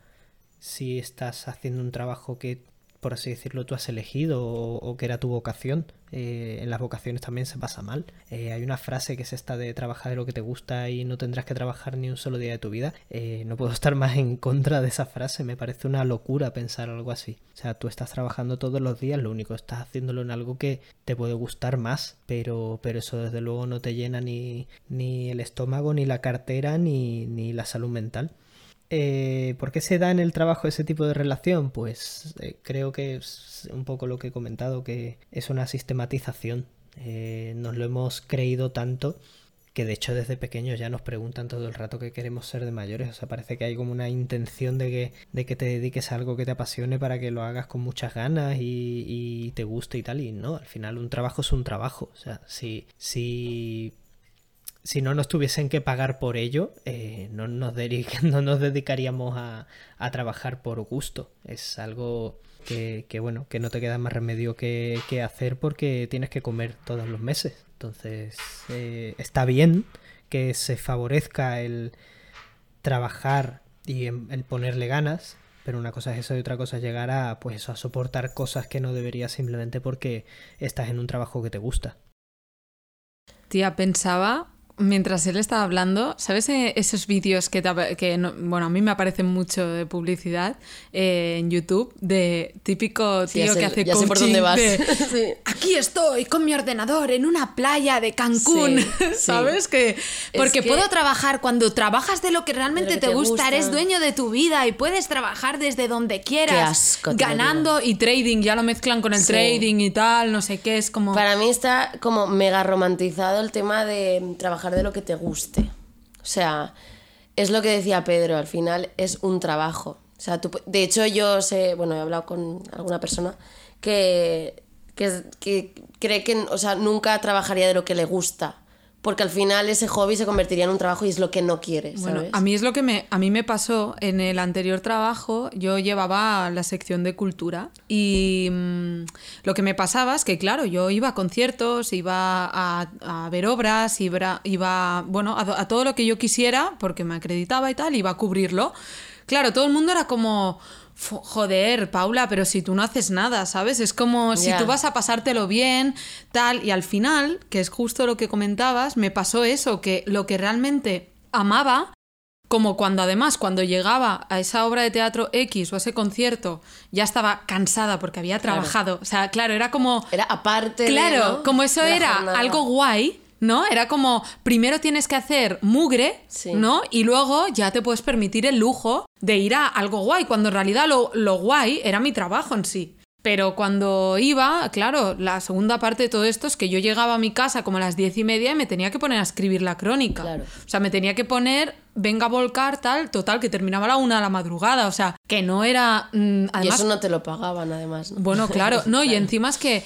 si estás haciendo un trabajo que, por así decirlo, tú has elegido o, que era tu vocación. Eh, en las vocaciones también se pasa mal. Eh, hay una frase que es esta de trabajar de lo que te gusta y no tendrás que trabajar ni un solo día de tu vida. Eh, no puedo estar más en contra de esa frase, me parece una locura pensar algo así. O sea, tú estás trabajando todos los días, lo único, estás haciéndolo en algo que te puede gustar más, pero, pero eso desde luego no te llena ni, ni el estómago, ni la cartera, ni, ni la salud mental. Eh, ¿Por qué se da en el trabajo ese tipo de relación? Pues eh, creo que es un poco lo que he comentado, que es una sistematización. Eh, nos lo hemos creído tanto que de hecho desde pequeños ya nos preguntan todo el rato qué queremos ser de mayores. O sea, parece que hay como una intención de que, de que te dediques a algo que te apasione para que lo hagas con muchas ganas y, te guste y tal. Y no, al final un trabajo es un trabajo. O sea, si si no nos tuviesen que pagar por ello, eh, no, nos no, nos dedicaríamos a, trabajar por gusto. Es algo que, bueno, que no te queda más remedio que, hacer porque tienes que comer todos los meses. Entonces, eh, está bien que se favorezca el trabajar y el ponerle ganas, pero una cosa es eso y otra cosa es llegar a, pues a soportar cosas que no deberías simplemente porque estás en un trabajo que te gusta. Tía, pensaba mientras él estaba hablando, ¿sabes eh, esos vídeos que, que bueno, a mí me aparecen mucho de publicidad eh, en YouTube de típico tío que hace ya sé por dónde vas. Aquí estoy con mi ordenador en una playa de Cancún, ¿sabes? Que porque puedo trabajar cuando trabajas de lo que realmente te, gusta, eres dueño de tu vida y puedes trabajar desde donde quieras, ganando y trading, ya lo mezclan con el trading y tal, no sé qué, es como Para mí está como mega romantizado el tema de trabajar de lo que te guste. O sea, es lo que decía Pedro, al final es un trabajo. O sea, de hecho yo sé, bueno, he hablado con alguna persona que, que, que cree que, o sea, nunca trabajaría de lo que le gusta porque al final ese hobby se convertiría en un trabajo y es lo que no quieres. Bueno, a mí es lo que me, a mí me pasó en el anterior trabajo, yo llevaba la sección de cultura y mm, lo que me pasaba es que, claro, yo iba a conciertos, iba a, ver obras, iba, iba bueno, a, a todo lo que yo quisiera, porque me acreditaba y tal, iba a cubrirlo. Claro, todo el mundo era como, joder, Paula, pero si tú no haces nada, ¿sabes? Es como si tú vas a pasártelo bien, tal, y al final, que es justo lo que comentabas, me pasó eso, que lo que realmente amaba, como cuando además, cuando llegaba a esa obra de teatro X o a ese concierto, ya estaba cansada porque había trabajado. O sea, claro, era como... Era aparte. Claro, como eso era algo guay ¿no? Era como, primero tienes que hacer mugre, ¿no? Y luego ya te puedes permitir el lujo de ir a algo guay, cuando en realidad lo, lo guay era mi trabajo en sí. Pero cuando iba, claro, la segunda parte de todo esto es que yo llegaba a mi casa como a las diez y media y me tenía que poner a escribir la crónica. O sea, me tenía que poner, venga a volcar, tal, total, que terminaba a la una de la madrugada. O sea, que no era. Mm, y eso no te lo pagaban, además. Bueno, claro, no, y encima es que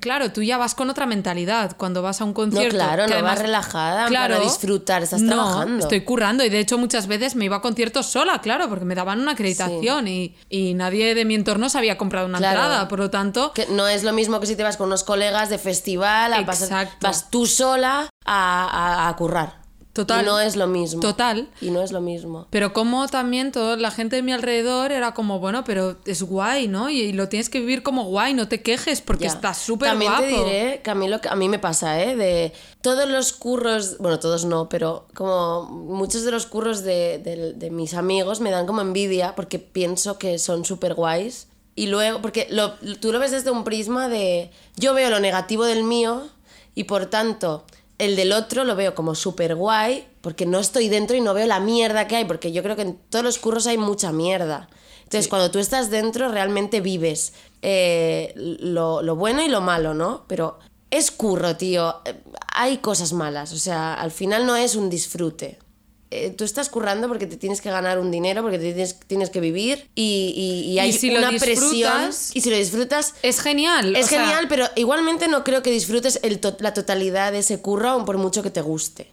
Claro, tú ya vas con otra mentalidad cuando vas a un concierto. No, claro, no vas relajada claro, para disfrutar, estás no, trabajando. Estoy currando y de hecho muchas veces me iba a conciertos sola, claro, porque me daban una acreditación y, nadie de mi entorno se había comprado una entrada, por lo tanto. Que no es lo mismo que si te vas con unos colegas de festival, a vas tú sola a, a currar. Total. Y no es lo mismo. Total. Y no es lo mismo. Pero como también toda la gente de mi alrededor era como, bueno, pero es guay, ¿no? Y, lo tienes que vivir como guay, no te quejes porque estás súper guapo. También te diré que a mí, lo que a mí me pasa, ¿eh? De todos los curros, bueno, todos no, pero como muchos de los curros de, de, mis amigos me dan como envidia porque pienso que son súper guays. Y luego, porque lo, tú lo ves desde un prisma de, yo veo lo negativo del mío y por tanto el del otro lo veo como súper guay porque no estoy dentro y no veo la mierda que hay, porque yo creo que en todos los curros hay mucha mierda. Entonces, cuando tú estás dentro, realmente vives eh, lo, lo bueno y lo malo, ¿no? Pero es curro, tío. Eh, Hay cosas malas, o sea, al final no es un disfrute. Eh, tú estás currando porque te tienes que ganar un dinero, porque te tienes, tienes que vivir y, y- y hay si lo una presión. Y si lo disfrutas, Es genial. es o sea, genial, pero igualmente no creo que disfrutes el to- la totalidad de ese curro, aun por mucho que te guste.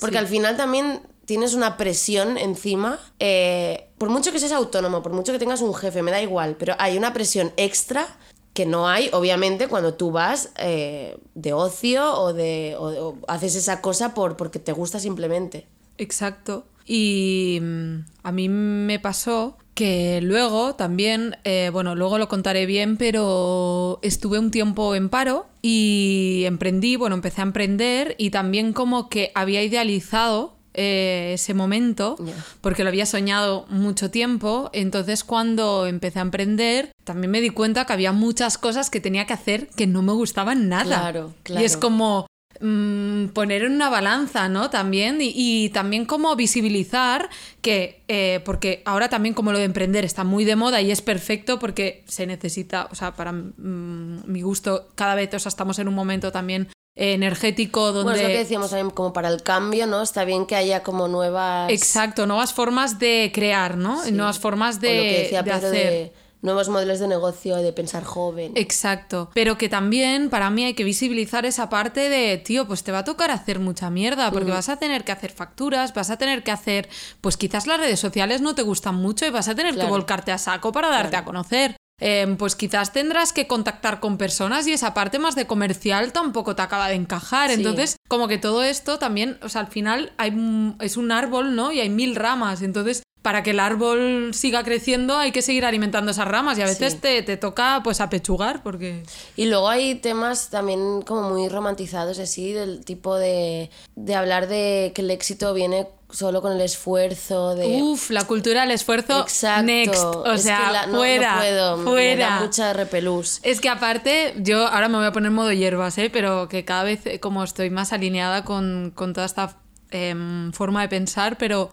Porque Sí. al final también tienes una presión encima. eh, por mucho que seas autónomo, por mucho que tengas un jefe, me da igual, pero hay una presión extra que no hay, obviamente, cuando tú vas eh, de ocio o, de, o- o haces esa cosa por, porque te gusta simplemente. Exacto. Y mm, a mí me pasó que luego también, eh, bueno, luego lo contaré bien, pero estuve un tiempo en paro y emprendí, bueno, empecé a emprender y también como que había idealizado eh, ese momento porque lo había soñado mucho tiempo. Entonces cuando empecé a emprender también me di cuenta que había muchas cosas que tenía que hacer que no me gustaban nada. Claro, Y es claro. como mm, poner en una balanza, ¿no? También y, y también como visibilizar que, eh, porque ahora también como lo de emprender está muy de moda y es perfecto porque se necesita, o sea, para mm, mi gusto cada vez, o sea, estamos en un momento también energético donde... Bueno, es lo que decíamos también, como para el cambio, ¿no? Está bien que haya como nuevas... Exacto, nuevas formas de crear, ¿no? Sí. Nuevas formas o lo que de, decía de Pedro hacer. de nuevos modelos de negocio, de pensar joven. Exacto. Pero que también para mí hay que visibilizar esa parte de, tío, pues te va a tocar hacer mucha mierda, porque vas a tener que hacer facturas, vas a tener que hacer, pues quizás las redes sociales no te gustan mucho y vas a tener Claro. que volcarte a saco para darte Claro. a conocer. Eh, pues quizás tendrás que contactar con personas y esa parte más de comercial tampoco te acaba de encajar. Sí. Entonces, como que todo esto también, o sea, al final hay, es un árbol, ¿no? Y hay mil ramas. Entonces, para que el árbol siga creciendo hay que seguir alimentando esas ramas y a veces Sí. te, te toca pues apechugar porque... Y luego hay temas también como muy romantizados así, del tipo de, de hablar de que el éxito viene solo con el esfuerzo, de... Uf, la cultura del esfuerzo, Exacto. next. O Es que sea, la- no- no fuera, me fuera. da mucha repelús. Es que aparte, yo ahora me voy a poner modo hierbas, ¿eh? pero que cada vez como estoy más alineada con, con toda esta em, forma de pensar, pero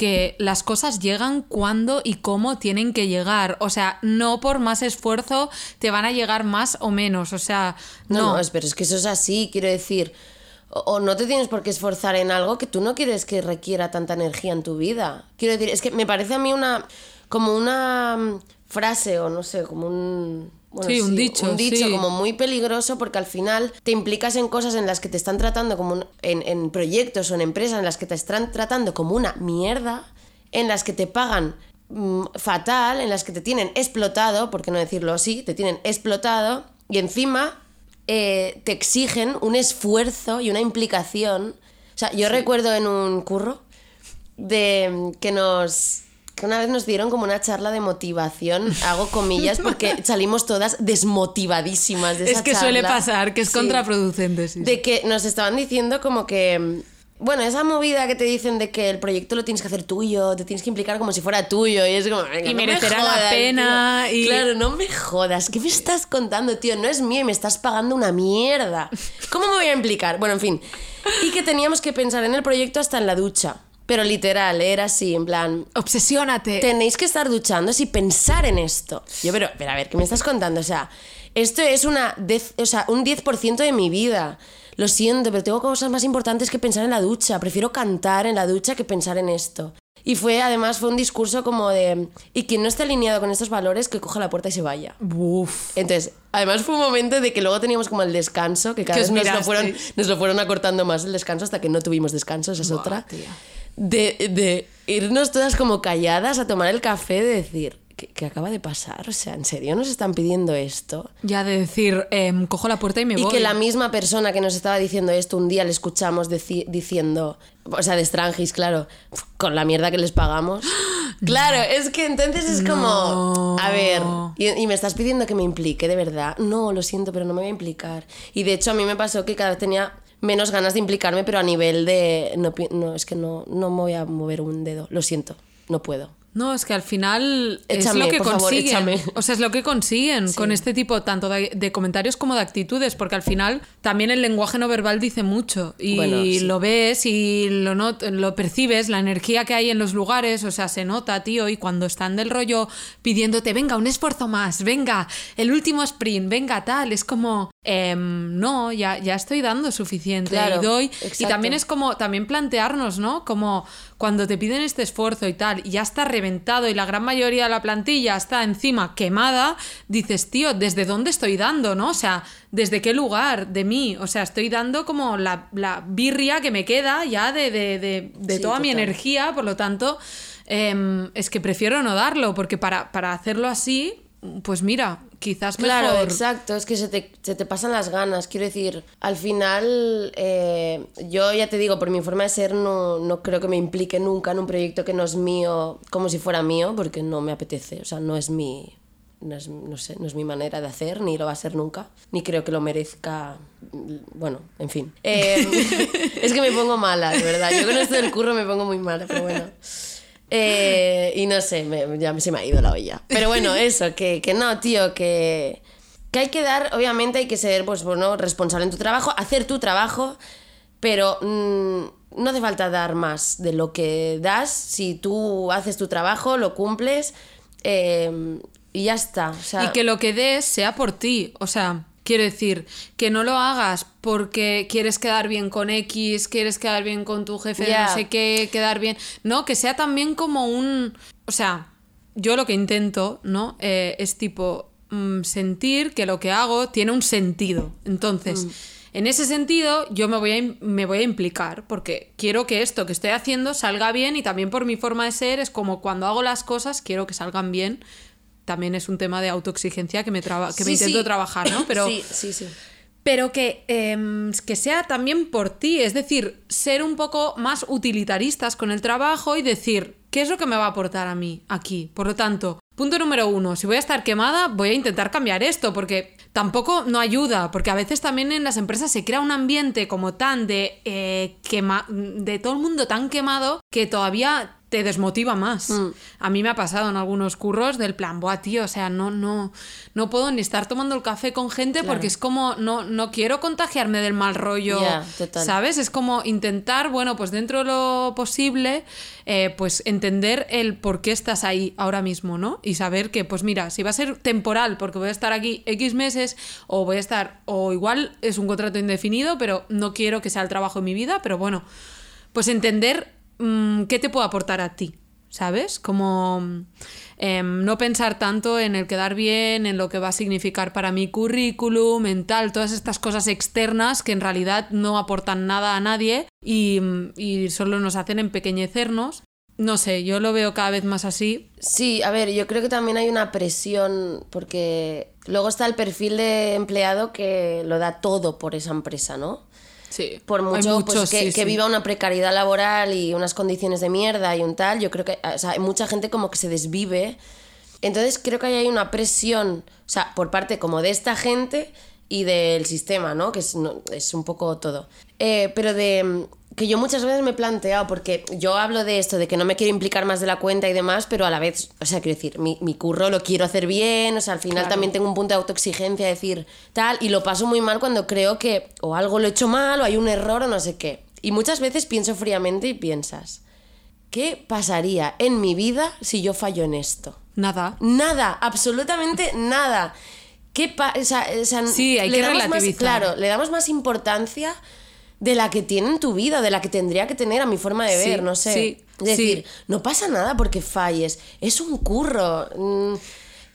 que las cosas llegan cuando y cómo tienen que llegar. O sea, no por más esfuerzo te van a llegar más o menos. O sea, No, no. pero es que eso es así, quiero decir. O, o no te tienes por qué esforzar en algo que tú no quieres que requiera tanta energía en tu vida. Quiero decir, es que me parece a mí una. como una mm, frase o no sé, como un. Bueno, Sí, un dicho, Un dicho sí. como muy peligroso porque al final te implicas en cosas en las que te están tratando como. un- en, en proyectos o en empresas en las que te están tratando como una mierda, en las que te pagan mm, fatal, en las que te tienen explotado, por qué no decirlo así, te tienen explotado y encima eh, te exigen un esfuerzo y una implicación. O sea, yo recuerdo en un curro de mm, que nos una vez nos dieron como una charla de motivación, hago comillas porque salimos todas desmotivadísimas de esa es que suele charla. pasar, que es Sí. contraproducente. sí. De que nos estaban diciendo como que. mm, Bueno, esa movida que te dicen de que el proyecto lo tienes que hacer tuyo, te tienes que implicar como si fuera tuyo, y es como. venga, Y no me merecerá la jodas, pena, tío. y- Claro, no me jodas. ¿Qué me estás contando, tío? No es mío y me estás pagando una mierda. ¿Cómo me voy a implicar? Bueno, en fin. Y que teníamos que pensar en el proyecto hasta en la ducha. Pero literal, era así, en plan. Obsesiónate. Tenéis que estar duchándose y pensar en esto. Yo, pero, pero a ver, ¿qué me estás contando? O sea, esto es una dez- o sea, un 10% de mi vida. Lo siento, pero tengo cosas más importantes que pensar en la ducha. Prefiero cantar en la ducha que pensar en esto. Y fue, además, fue un discurso como de. Y quien no esté alineado con estos valores, que coja la puerta y se vaya. Uf. Entonces, además fue un momento de que luego teníamos como el descanso, que cada vez os nos lo, fueron, nos lo fueron acortando más el descanso hasta que no tuvimos descanso, esa es Buah, otra. tía. De, de irnos todas como calladas a tomar el café, de decir, ¿qué, qué acaba de pasar? O sea, ¿en serio nos están pidiendo esto? Ya de decir, em, cojo la puerta y me Y voy. que la misma persona que nos estaba diciendo esto un día le escuchamos diciendo, o sea, de Strangis, claro, con la mierda que les pagamos. Claro, es que entonces es como, a ver, y, y me estás pidiendo que me implique, de verdad. No, lo siento, pero no me voy a implicar. Y de hecho a mí me pasó que cada vez tenía menos ganas de implicarme, pero a nivel de, no, no es que no, no me voy a mover un dedo, lo siento, no puedo. No, es que al final es lo que favor, consiguen. o sea, es lo que consiguen con este tipo tanto de, de comentarios como de actitudes, porque al final también el lenguaje no verbal dice mucho y Bueno, sí. lo ves y lo, not- lo percibes, la energía que hay en los lugares, o sea, se nota, tío, y cuando están del rollo pidiéndote, venga, un esfuerzo más, venga, el último sprint, venga, tal, es como, em, no, ya, ya estoy dando suficiente Claro, y doy. Y también es como, también plantearnos, ¿no? Como cuando te piden este esfuerzo y tal, y ya está reventado y la gran mayoría de la plantilla está encima quemada, dices, tío, ¿desde dónde estoy dando, no? O sea, ¿desde qué lugar de mí? O sea, estoy dando como la, la birria que me queda ya de, de, de- de Sí, toda mi energía, por lo tanto, em, es que prefiero no darlo, porque para, para hacerlo así, pues mira, quizás Claro, mejor... exacto, es que se te, se te pasan las ganas. Quiero decir, al final, eh, yo ya te digo, por mi forma de ser, no, no creo que me implique nunca en un proyecto que no es mío como si fuera mío, porque no me apetece, o sea, no es mi. No, es, no sé, no es mi manera de hacer, ni lo va a ser nunca, ni creo que lo merezca. Bueno, en fin. Eh, es que me pongo mala, de verdad. Yo con esto del curro me pongo muy mala, pero bueno. Eh, y no sé, me- ya se me ha ido la olla. Pero bueno, eso, que, que no, tío, que, que hay que dar, obviamente hay que ser, pues bueno, responsable en tu trabajo, hacer tu trabajo, pero mm, no hace falta dar más de lo que das. Si tú haces tu trabajo, lo cumples eh, y ya está. O sea, Y que lo que des sea por ti. O sea, quiero decir, que no lo hagas porque quieres quedar bien con X, quieres quedar bien con tu jefe, de Ya. no sé qué, quedar bien. No, que sea también como un. O sea, yo lo que intento, ¿no? Eh, es tipo mm, sentir que lo que hago tiene un sentido. Entonces. En ese sentido, yo me voy, a, me voy a implicar porque quiero que esto que estoy haciendo salga bien y también por mi forma de ser es como cuando hago las cosas quiero que salgan bien. También es un tema de autoexigencia que me, traba- que me Sí, intento sí. trabajar, ¿no? Pero, Sí, sí, sí. pero que, em, que sea también por ti, es decir, ser un poco más utilitaristas con el trabajo y decir, ¿qué es lo que me va a aportar a mí aquí? Por lo tanto, punto número uno, si voy a estar quemada, voy a intentar cambiar esto, porque tampoco no ayuda, porque a veces también en las empresas se crea un ambiente como tan de, eh, quema- de todo el mundo tan quemado que todavía te desmotiva más. A mí me ha pasado en algunos curros del plan, buah, tío, o sea, no, no, no puedo ni estar tomando el café con gente porque es como, no, no quiero contagiarme del mal rollo. ¿sabes? Es como intentar, bueno, pues dentro de lo posible, eh, pues entender el por qué estás ahí ahora mismo, ¿no? Y saber que, pues mira, si va a ser temporal porque voy a estar aquí X meses o voy a estar, o igual es un contrato indefinido, pero no quiero que sea el trabajo de mi vida, pero bueno, pues entender mm, qué te puedo aportar a ti, ¿sabes? Como mm, em, no pensar tanto en el quedar bien, en lo que va a significar para mi currículum, en tal, todas estas cosas externas que en realidad no aportan nada a nadie y, mm, y solo nos hacen empequeñecernos. No sé, yo lo veo cada vez más así. Sí, a ver, yo creo que también hay una presión porque luego está el perfil de empleado que lo da todo por esa empresa, ¿no? Sí. Por mucho pues, muchos, que, sí, que sí. viva una precariedad laboral y unas condiciones de mierda y un tal, yo creo que o sea, hay mucha gente como que se desvive. Entonces creo que ahí hay una presión, o sea, por parte como de esta gente y del sistema, ¿no? Que es, no- es un poco todo. Eh, pero de que yo muchas veces me he planteado, porque yo hablo de esto, de que no me quiero implicar más de la cuenta y demás, pero a la vez, o sea, quiero decir, mi, mi curro lo quiero hacer bien, o sea, al final también tengo un punto de autoexigencia, decir tal, y lo paso muy mal cuando creo que o algo lo he hecho mal o hay un error o no sé qué. Y muchas veces pienso fríamente y piensas, ¿qué pasaría en mi vida si yo fallo en esto? Nada. Nada, absolutamente nada. ¿Qué o sea, o sea, Sí, hay que damos más, claro, le damos más importancia de la que tiene en tu vida, de la que tendría que tener a mi forma de Sí, ver, no sé. sí, es decir, sí. no pasa nada porque falles, es un curro. mm,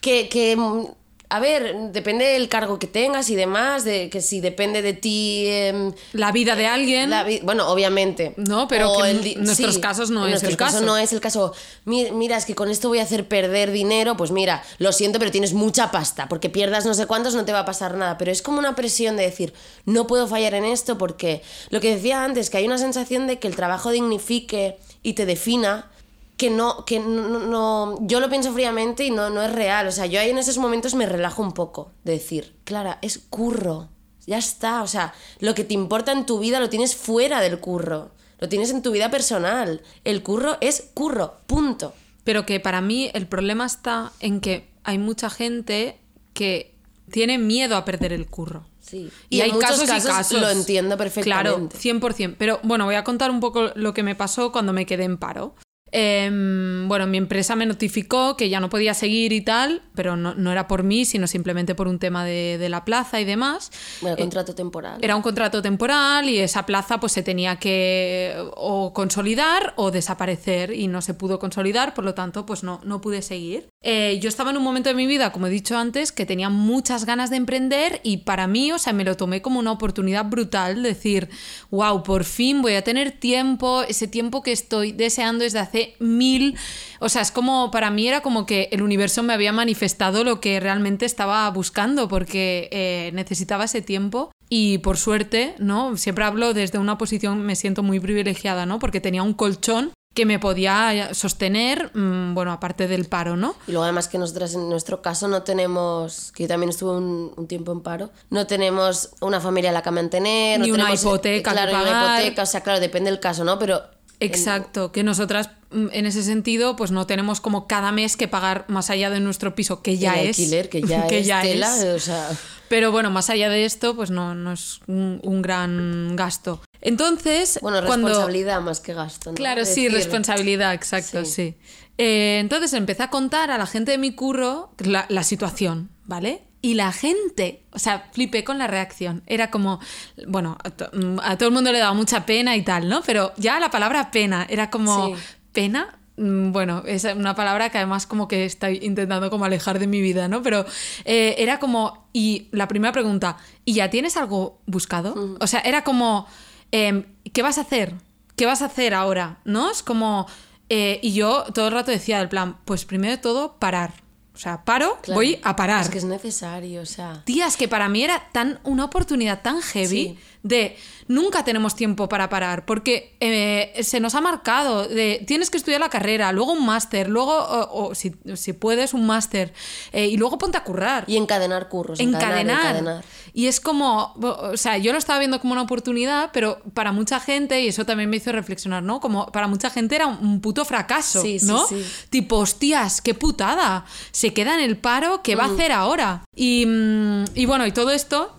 que, que, mm, a ver, depende del cargo que tengas y demás, de que si depende de ti... em, La vida de alguien. la vi- bueno, obviamente. No, pero que en di- nuestros casos no en es nuestros el casos caso. no es el caso. Mi- Mira, es que con esto voy a hacer perder dinero. Pues mira, lo siento, pero tienes mucha pasta. Porque pierdas no sé cuántos no te va a pasar nada. Pero es como una presión de decir, no puedo fallar en esto porque lo que decía antes, que hay una sensación de que el trabajo dignifique y te defina. Que no, que no, no- yo lo pienso fríamente y no, no es real. O sea, yo ahí en esos momentos me relajo un poco de decir, Clara, es curro. Ya está, o sea, lo que te importa en tu vida lo tienes fuera del curro, lo tienes en tu vida personal. El curro es curro, punto. pero que para mí el problema está en que hay mucha gente que tiene miedo a perder el curro. Sí. Y, hay muchos casos, y casos. Lo entiendo Claro, perfectamente. 100%. Pero bueno, voy a contar un poco lo que me pasó cuando me quedé en paro. Em, bueno, mi empresa me notificó que ya no podía seguir y tal, pero no, no era por mí, sino simplemente por un tema de, de la plaza y demás. Bueno, Eh, contrato temporal. Era un contrato temporal y esa plaza pues se tenía que o consolidar o desaparecer y no se pudo consolidar, por lo tanto pues no, no pude seguir. Eh, yo estaba en un momento de mi vida, como he dicho antes, que tenía muchas ganas de emprender y para mí, o sea, me lo tomé como una oportunidad brutal, decir, wow, por fin voy a tener tiempo, ese tiempo que estoy deseando desde hace mil, o sea, es como, para mí era como que el universo me había manifestado lo que realmente estaba buscando porque eh, necesitaba ese tiempo y por suerte, ¿no? Siempre hablo desde una posición, me siento muy privilegiada, ¿no? Porque tenía un colchón que me podía sostener, mm, bueno, aparte del paro, ¿no? Y luego además que nosotras en nuestro caso no tenemos, que yo también estuve un, un tiempo en paro, no tenemos una familia a la que mantener, Ni no una tenemos, hipoteca claro, que ni una hipoteca, o sea, claro, depende del caso, ¿no? Pero Exacto, que nosotras mm, en ese sentido pues no tenemos como cada mes que pagar más allá de nuestro piso, que ya el es. alquiler, que ya es tela, es. o sea, Pero bueno, más allá de esto, pues no, no es un, un gran gasto. Entonces, bueno, cuando... responsabilidad más que gasto, ¿no? Claro, sí, responsabilidad, exacto, Sí. sí. Eh, entonces empecé a contar a la gente de mi curro la, la situación, ¿vale? Y la gente, o sea, flipé con la reacción. Era como, bueno, a, to- a todo el mundo le daba mucha pena y tal, ¿no? Pero ya la palabra pena era como, Sí. pena, Mm, bueno, es una palabra que además como que estoy intentando como alejar de mi vida, ¿no? Pero eh, era como, y la primera pregunta, ¿y ya tienes algo buscado? O sea, era como, em, ¿qué vas a hacer? ¿Qué vas a hacer ahora? ¿No? Es como, eh, y yo todo el rato decía del plan, pues primero de todo, parar. O sea, paro, claro, voy a parar. Es que es necesario, o sea. Tías, que para mí era tan una oportunidad tan heavy Sí. De nunca tenemos tiempo para parar, porque eh, se nos ha marcado de tienes que estudiar la carrera, luego un máster, luego, o, o si, si puedes, un máster, eh, y luego ponte a currar. Y encadenar curros. encadenar. encadenar. Y es como, o sea, yo lo estaba viendo como una oportunidad, pero para mucha gente, y eso también me hizo reflexionar, ¿no? Como para mucha gente era un puto fracaso, Sí, sí, ¿no? sí. Tipo, hostias, qué putada. Se queda en el paro, ¿qué Mm. va a hacer ahora? Y, mm, y bueno, y todo esto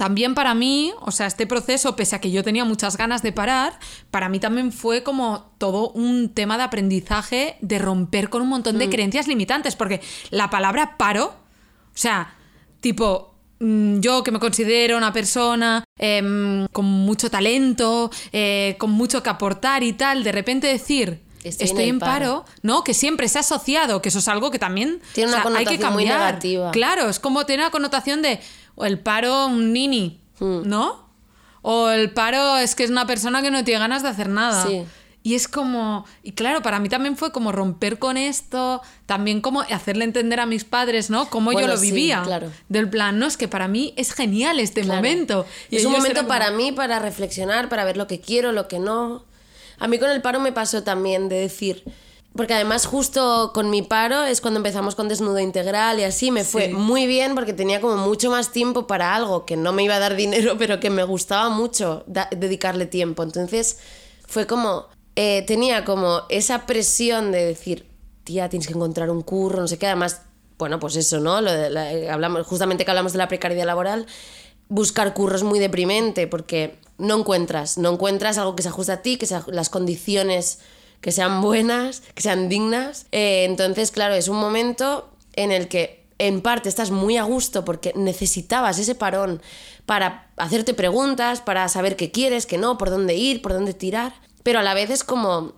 también para mí, o sea, este proceso, pese a que yo tenía muchas ganas de parar, para mí también fue como todo un tema de aprendizaje, de romper con un montón Mm. de creencias limitantes, porque la palabra paro, o sea, tipo, mm, yo que me considero una persona em, con mucho talento, eh, con mucho que aportar y tal, de repente decir... Estoy Estoy, en paro". paro, ¿no? Que siempre se ha asociado, que eso es algo que también Tiene una hay que connotación muy cambiar. negativa. Claro, es como tiene una connotación de o el paro un nini, Hmm. ¿no? O el paro es que es una persona que no tiene ganas de hacer nada. Sí. Y es como, y claro, para mí también fue como romper con esto, también como hacerle entender a mis padres, ¿no? Cómo yo lo sí, vivía. claro. Del plan, no, es que para mí es genial este Claro. momento. Y es un momento como- para mí para reflexionar, para ver lo que quiero, lo que no. A mí con el paro me pasó también de decir, porque además justo con mi paro es cuando empezamos con desnudo integral y así me fue Sí. muy bien porque tenía como mucho más tiempo para algo que no me iba a dar dinero, pero que me gustaba mucho dedicarle tiempo. Entonces fue como, eh, tenía como esa presión de decir, tía, tienes que encontrar un curro, no sé qué, además, bueno, pues eso, ¿no? Lo de la- eh, hablamos, justamente que hablamos de la precariedad laboral, buscar curros muy deprimente porque no encuentras, no encuentras algo que se ajuste a ti, que sean las condiciones que sean buenas, que sean dignas. Eh, entonces, claro, es un momento en el que en parte estás muy a gusto porque necesitabas ese parón para hacerte preguntas, para saber qué quieres, qué no, por dónde ir, por dónde tirar, pero a la vez es como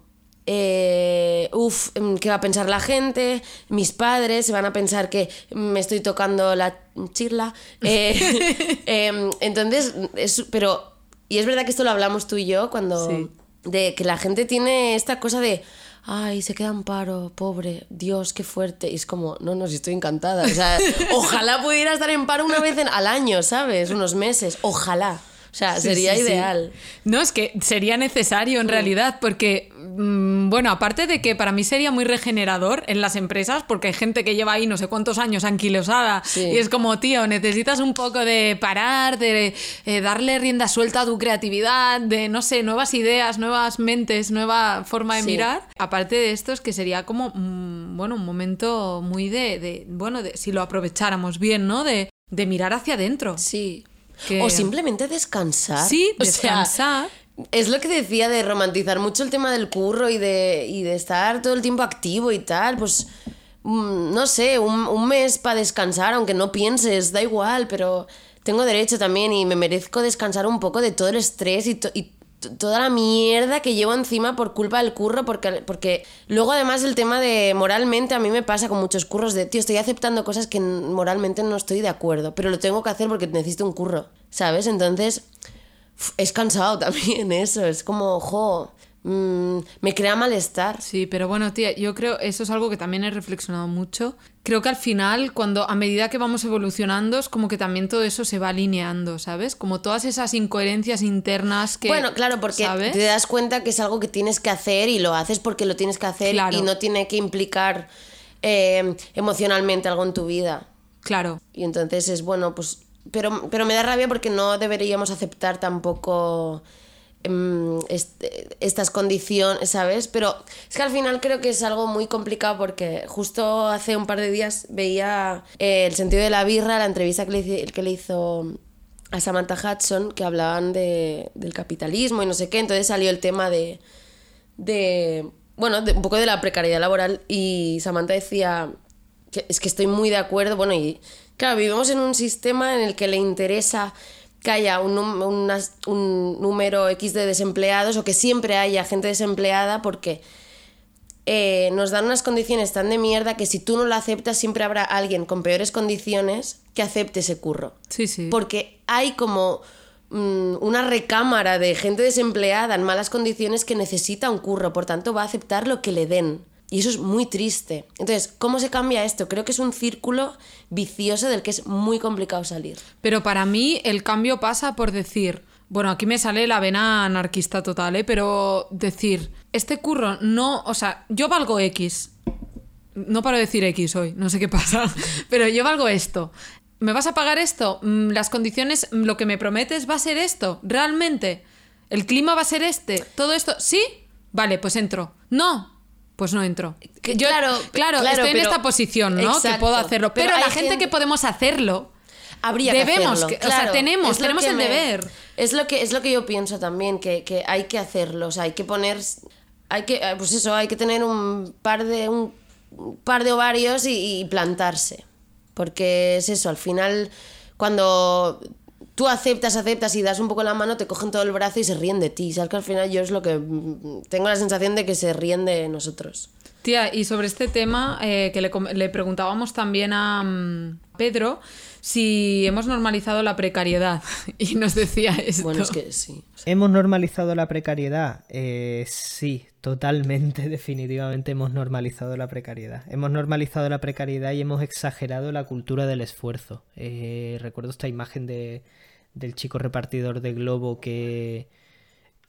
eh, uf, mm, ¿qué va a pensar la gente? Mis padres se van a pensar que me estoy tocando la chirla. Eh, em, entonces, es, pero, y es verdad que esto lo hablamos tú y yo cuando, Sí. De que la gente tiene esta cosa de, ay, se queda en paro, pobre, Dios, qué fuerte. Y es como, no, no, si estoy encantada. O sea, ojalá pudiera estar en paro una vez en- al año, ¿sabes? Unos meses, ojalá. O sea, Sí, sería sí, sí. ideal. No, es que sería necesario en realidad, porque mm, bueno, aparte de que para mí sería muy regenerador en las empresas, porque hay gente que lleva ahí no sé cuántos años anquilosada y es como, tío, necesitas un poco de parar, de eh, darle rienda suelta a tu creatividad, de, no sé, nuevas ideas, nuevas mentes, nueva forma de mirar. Aparte de esto, es que sería como, mm, bueno, un momento muy de, de- bueno, de, si lo aprovecháramos bien, ¿no? De, de mirar hacia adentro. Sí. Que- O simplemente descansar. Sí, O sea, descansar. es lo que decía de romantizar mucho el tema del curro y de, y de estar todo el tiempo activo y tal. Pues, mm, no sé, un, un mes para descansar, aunque no pienses, da igual, pero tengo derecho también y me merezco descansar un poco de todo el estrés y, to- y toda la mierda que llevo encima por culpa del curro, porque, porque luego además el tema de moralmente a mí me pasa con muchos curros de, tío, estoy aceptando cosas que moralmente no estoy de acuerdo, pero lo tengo que hacer porque necesito un curro, ¿sabes? Entonces es cansado también eso, es como, jo, mm, me crea malestar. Sí, pero bueno, tía, yo creo, eso es algo que también he reflexionado mucho. Creo que al final, cuando a medida que vamos evolucionando, es como que también todo eso se va alineando, ¿sabes? Como todas esas incoherencias internas que. bueno, claro, porque ¿sabes? te das cuenta que es algo que tienes que hacer y lo haces porque lo tienes que hacer Claro. y no tiene que implicar eh, emocionalmente algo en tu vida. Claro. Y entonces es bueno, pues. Pero, pero me da rabia porque no deberíamos aceptar tampoco em, est- estas condiciones, ¿sabes? Pero es que al final creo que es algo muy complicado porque justo hace un par de días veía eh, El sentido de la birra, la entrevista que le, que le hizo a Samantha Hudson, que hablaban de, del capitalismo y no sé qué. Entonces salió el tema de. de bueno, un poco de la precariedad laboral y Samantha decía que es que estoy muy de acuerdo. Bueno, y claro, vivimos en un sistema en el que le interesa que haya un, unas- un número X de desempleados o que siempre haya gente desempleada porque eh, nos dan unas condiciones tan de mierda que si tú no lo aceptas siempre habrá alguien con peores condiciones que acepte ese curro. Sí, sí. Porque hay como mm, una recámara de gente desempleada en malas condiciones que necesita un curro, por tanto va a aceptar lo que le den. Y eso es muy triste. Entonces, ¿cómo se cambia esto? Creo que es un círculo vicioso del que es muy complicado salir. Pero para mí el cambio pasa por decir, bueno, aquí me sale la vena anarquista total, ¿eh? Pero decir, este curro no, o sea, yo valgo X. No paro de decir X hoy, no sé qué pasa, pero yo valgo esto. ¿Me vas a pagar esto? Mm, Las condiciones, mm, lo que me prometes va a ser esto, realmente. ¿El clima va a ser este? ¿Todo esto? ¿Sí? Vale, pues entro. No, pues no entro. Que- Yo, claro, claro, claro, estoy en esta posición, ¿no? Que Exacto. puedo hacerlo. Pero Pero, la gente, gente- que podemos hacerlo, Habría que Debemos, hacerlo. que- o sea, tenemos, tenemos que el me- deber. Es lo, que, es lo que yo pienso también, que, que hay que hacerlo. O sea, hay que poner. Hay que, eh, pues eso, hay que tener un par de, un, un par de ovarios y, y plantarse. Porque es eso, al final, cuando tú aceptas, aceptas y das un poco la mano, te cogen todo el brazo y se ríen de ti. ¿Sabes que al final yo es lo que. mm, Tengo la sensación de que se ríen de nosotros. Tía, y sobre este tema eh, que le, preguntábamos también a mm, Pedro si hemos normalizado la precariedad y nos decía esto. Bueno, es que sí. ¿Hemos normalizado la precariedad? Eh, sí, totalmente, definitivamente hemos normalizado la precariedad. Hemos normalizado la precariedad y hemos exagerado la cultura del esfuerzo. Eh, recuerdo esta imagen de, del chico repartidor de globo que,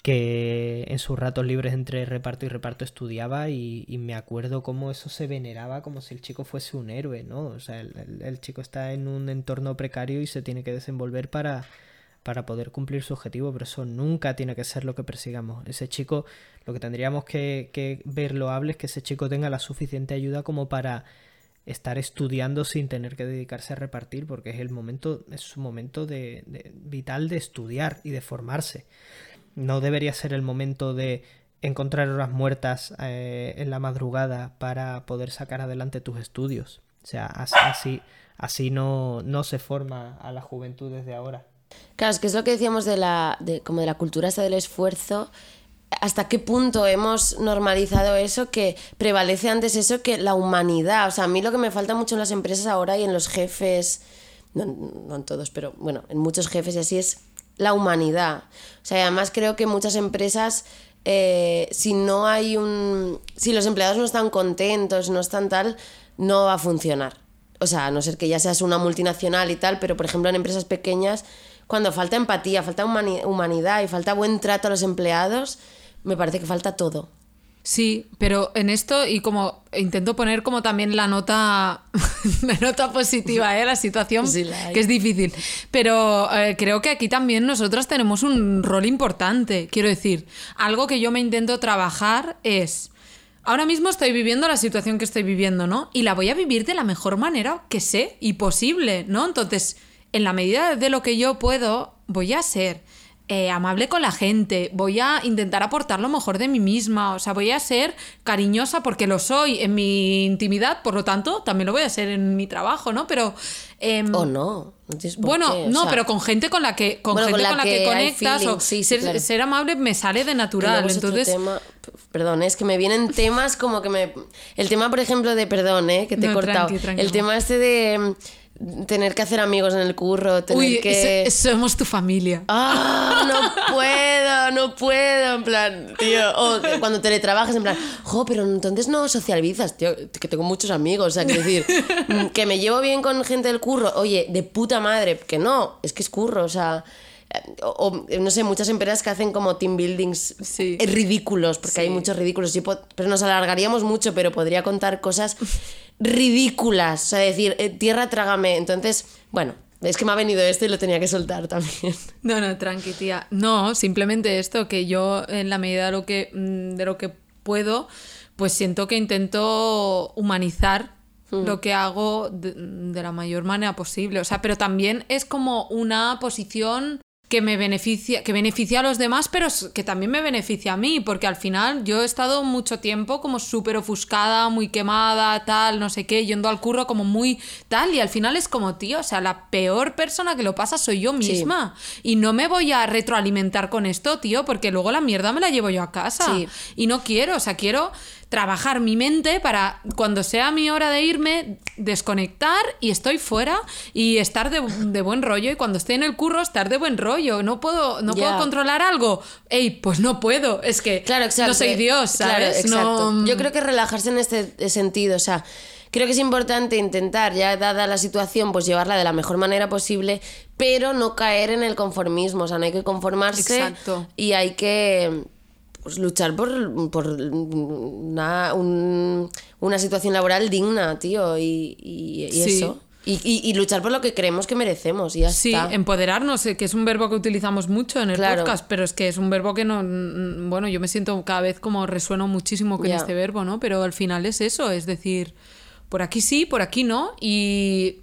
que en sus ratos libres entre reparto y reparto estudiaba y, me acuerdo cómo eso se veneraba como si el chico fuese un héroe, ¿no? O sea, el chico está en un entorno precario y se tiene que desenvolver para, para poder cumplir su objetivo, pero eso nunca tiene que ser lo que persigamos. Ese chico, lo que tendríamos que, que ver loable es que ese chico tenga la suficiente ayuda como para estar estudiando sin tener que dedicarse a repartir, porque es el momento, es su momento de, de- vital de estudiar y de formarse. No debería ser el momento de encontrar horas muertas eh, en la madrugada para poder sacar adelante tus estudios. O sea, as- así, así no, no se forma a la juventud desde ahora. Claro, es que es lo que decíamos de la, de, como de la cultura esta del esfuerzo. ¿Hasta qué punto hemos normalizado eso que prevalece antes eso que la humanidad? O sea, a mí lo que me falta mucho en las empresas ahora y en los jefes, no, no en todos, pero bueno, en muchos jefes y así es la humanidad. O sea, además creo que muchas empresas, eh, si no hay un... Si los empleados no están contentos, no están tal, no va a funcionar. O sea, a no ser que ya seas una multinacional y tal, pero por ejemplo en empresas pequeñas, cuando falta empatía, falta humani- humanidad y falta buen trato a los empleados, me parece que falta todo. Sí, pero en esto y como intento poner como también la nota, la nota positiva, ¿eh? la situación, Sí, la hay. que es difícil. Pero eh, creo que aquí también nosotras tenemos un rol importante. Quiero decir, algo que yo me intento trabajar es, ahora mismo estoy viviendo la situación que estoy viviendo, ¿no? Y la voy a vivir de la mejor manera que sé y posible, ¿no? Entonces, en la medida de lo que yo puedo, voy a ser eh, amable con la gente, voy a intentar aportar lo mejor de mí misma, o sea, voy a ser cariñosa porque lo soy en mi intimidad, por lo tanto, también lo voy a ser en mi trabajo, ¿no? Pero... em, O no. no bueno, qué, no, sea, pero con gente con la que con Bueno, gente con con la que, conectas feeling, o sí, sí, ser, claro. ser amable me sale de natural. es Entonces, tema- perdón, es que me vienen temas como que me... El tema, por ejemplo, de, perdón, ¿eh? que te he No, cortado. tranqui, tranqui, el no. tema este de tener que hacer amigos en el curro, tener uy, que... somos tu familia. ¡Ah! No puedo, no puedo. En plan, tío. O que cuando teletrabajas, en plan, jo, pero entonces no socializas, tío. Que tengo muchos amigos. O sea, quiero decir, mm, que me llevo bien con gente del curro. Oye, de puta madre. Que no, es que es curro. O sea. eh, O, o, no sé, muchas empresas que hacen como team buildings Sí. eh, ridículos, porque hay muchos ridículos. Pero nos alargaríamos mucho, pero podría contar cosas ridículas. O sea, decir, eh, tierra trágame. Entonces, bueno, es que me ha venido esto y lo tenía que soltar también. No, no, tranqui, tía. No, simplemente esto, que yo en la medida de lo que, mm, de lo que puedo, pues siento que intento humanizar lo que hago de, de la mayor manera posible. O sea, pero también es como una posición que me beneficia, que beneficia a los demás, pero que también me beneficia a mí, porque al final yo he estado mucho tiempo como súper ofuscada, muy quemada, tal, no sé qué, yendo al curro como muy tal, y al final es como, tío, o sea, la peor persona que lo pasa soy yo misma. Y no me voy a retroalimentar con esto, tío, porque luego la mierda me la llevo yo a casa. Sí. Y no quiero, o sea, quiero trabajar mi mente para cuando sea mi hora de irme, desconectar y estoy fuera y estar de, de buen rollo. Y cuando esté en el curro, estar de buen rollo. No puedo, no puedo controlar algo. Ey, pues no puedo. Es que Claro, exacto. no soy Dios, Claro, ¿sabes? exacto. No- Yo creo que relajarse en este sentido, o sea, creo que es importante intentar, ya dada la situación, pues llevarla de la mejor manera posible, pero no caer en el conformismo, o sea, no hay que conformarse Exacto. y hay que pues, luchar por, por una, un- una situación laboral digna, tío, y, y- y Sí. eso. Y, y- y luchar por lo que creemos que merecemos, y ya Sí, está. empoderarnos, eh, que es un verbo que utilizamos mucho en el Claro. podcast, pero es que es un verbo que no. mm, Bueno, yo me siento cada vez como resueno muchísimo con este verbo, ¿no? Pero al final es eso, es decir, por aquí sí, por aquí no. Y.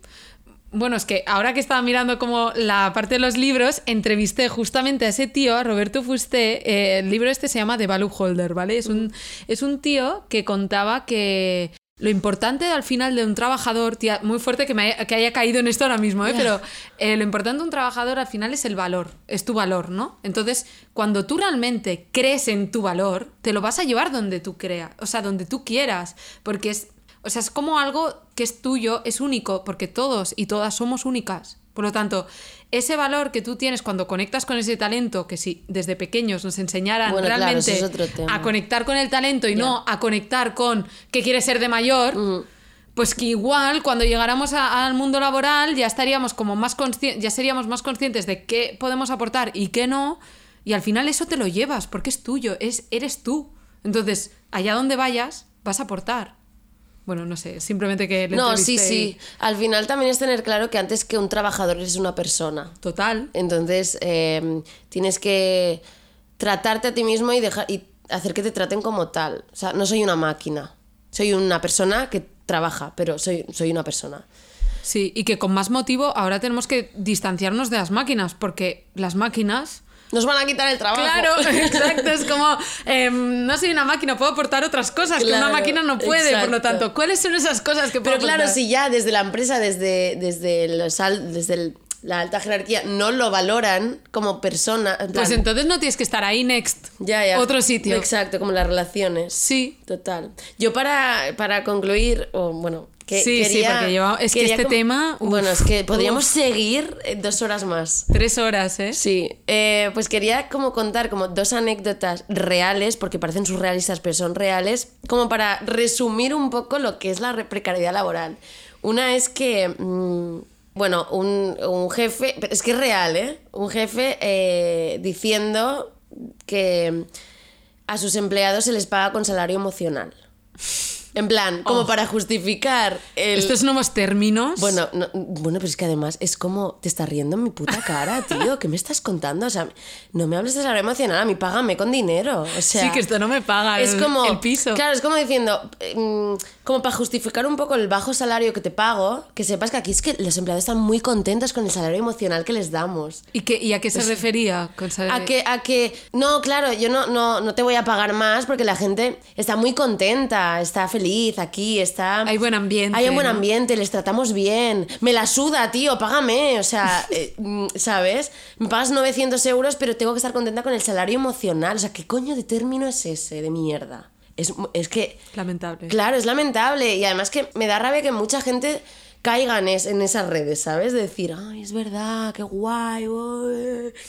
Bueno, es que ahora que estaba mirando como la parte de los libros, entrevisté justamente a ese tío, a Roberto Fusté. eh, el libro este se llama The Value Holder, ¿vale? Es un, es un tío que contaba que lo importante al final de un trabajador, tía, muy fuerte que, me haya, que haya caído en esto ahora mismo, ¿eh? pero eh, lo importante de un trabajador al final es el valor, es tu valor, ¿no? Entonces, cuando tú realmente crees en tu valor, te lo vas a llevar donde tú creas, o sea, donde tú quieras, porque es, o sea, es como algo que es tuyo, es único, porque todos y todas somos únicas. Por lo tanto, ese valor que tú tienes cuando conectas con ese talento, que si desde pequeños nos enseñaran Bueno, realmente es a conectar con el talento y no a conectar con qué quieres ser de mayor, pues que igual cuando llegáramos a- al mundo laboral ya estaríamos como más conscientes, ya seríamos más conscientes de qué podemos aportar y qué no, y al final eso te lo llevas porque es tuyo, es eres tú. Entonces, allá donde vayas, vas a aportar. Bueno, no sé, simplemente que le No, sí, sí. Al final también es tener claro que antes que un trabajador eres una persona. Total. Entonces, eh, tienes que tratarte a ti mismo y, dejar, y hacer que te traten como tal. O sea, no soy una máquina. Soy una persona que trabaja, pero soy, soy una persona. Sí, y que con más motivo ahora tenemos que distanciarnos de las máquinas, porque las máquinas... Nos van a quitar el trabajo. Claro, exacto, es como, em, no soy una máquina, puedo aportar otras cosas que una máquina no puede, por lo tanto, ¿cuáles son esas cosas que puedo Pero claro, si ya desde la empresa, desde, desde, al- desde el- la alta jerarquía, no lo valoran como persona. en Pues entonces no tienes que estar ahí next, ya, ya. otro sitio. Exacto, como las relaciones. Sí, Total. Yo para, para concluir, o bueno, que Sí, sí, quería, porque lleva- es que este tema, uf, bueno, es que podríamos uf. seguir eh, dos horas más. tres horas, ¿eh? Sí, eh, pues quería como contar como dos anécdotas reales, porque parecen surrealistas, pero son reales, como para resumir un poco lo que es la re- precariedad laboral. Una es que, mm, bueno, un, un jefe, es que es real, ¿eh? Un jefe eh, diciendo que a sus empleados se les paga con salario emocional. En plan, como Oh. para justificar el... Estos nuevos términos. Bueno, no- bueno, pero es que además es como te estás riendo en mi puta cara, tío. ¿Qué me estás contando? O sea, no me hables de salario emocional, a mí págame con dinero. O sea, sí, que esto no me paga es el, como el piso. Claro, es como diciendo, mm, como para justificar un poco el bajo salario que te pago, que sepas que aquí es que los empleados están muy contentos con el salario emocional que les damos. ¿Y, qué- y a qué se refería con salario? A que, a que, no, claro, yo no, no, no te voy a pagar más porque la gente está muy contenta, está feliz aquí, está... Hay buen ambiente, Hay un buen ¿no? ambiente, les tratamos bien. Me la suda, tío, págame. O sea, eh, mm, ¿sabes? Me pagas 900 euros, pero tengo que estar contenta con el salario emocional. O sea, ¿qué coño de término es ese de mierda? Es, es que... Lamentable. Claro, es lamentable. Y además que me da rabia que mucha gente caiga en, es- en esas redes, ¿sabes? De decir, ay, es verdad, qué guay,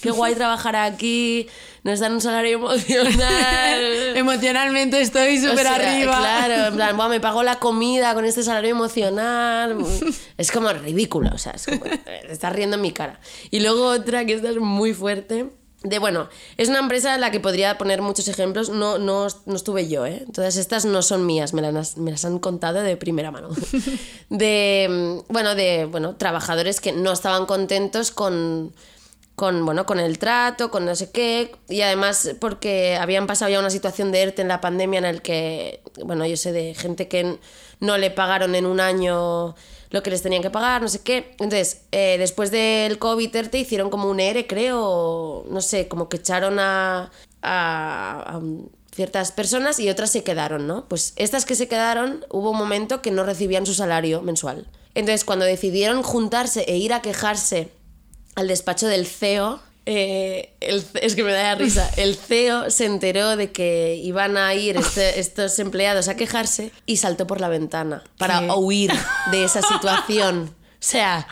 qué guay trabajar aquí, nos dan un salario emocional. Emocionalmente estoy O súper sea, arriba. Claro, en plan, "Buah, me pago la comida con este salario emocional. Es como ridículo, o sea, es como, te estás riendo en mi cara. Y luego otra que esta es muy fuerte. De bueno, es una empresa en la que podría poner muchos ejemplos, no, no, no estuve yo, ¿eh? Todas estas no son mías, me las, me las han contado de primera mano. De, bueno, de, bueno, trabajadores que no estaban contentos con, con, bueno, con el trato, con no sé qué, y además porque habían pasado ya una situación de ERTE en la pandemia en el que, bueno, yo sé de gente que no le pagaron en un año lo que les tenían que pagar, no sé qué. Entonces, eh, después del COVID ERTE hicieron como un ERE, creo, o no sé, como que echaron a- a ciertas personas y otras se quedaron, ¿no? Pues estas que se quedaron, hubo un momento que no recibían su salario mensual. Entonces, cuando decidieron juntarse e ir a quejarse al despacho del CEO, eh, el- es que me da risa, el CEO se enteró de que iban a ir este- estos empleados a quejarse y saltó por la ventana para ¿Qué? huir de esa situación. O sea,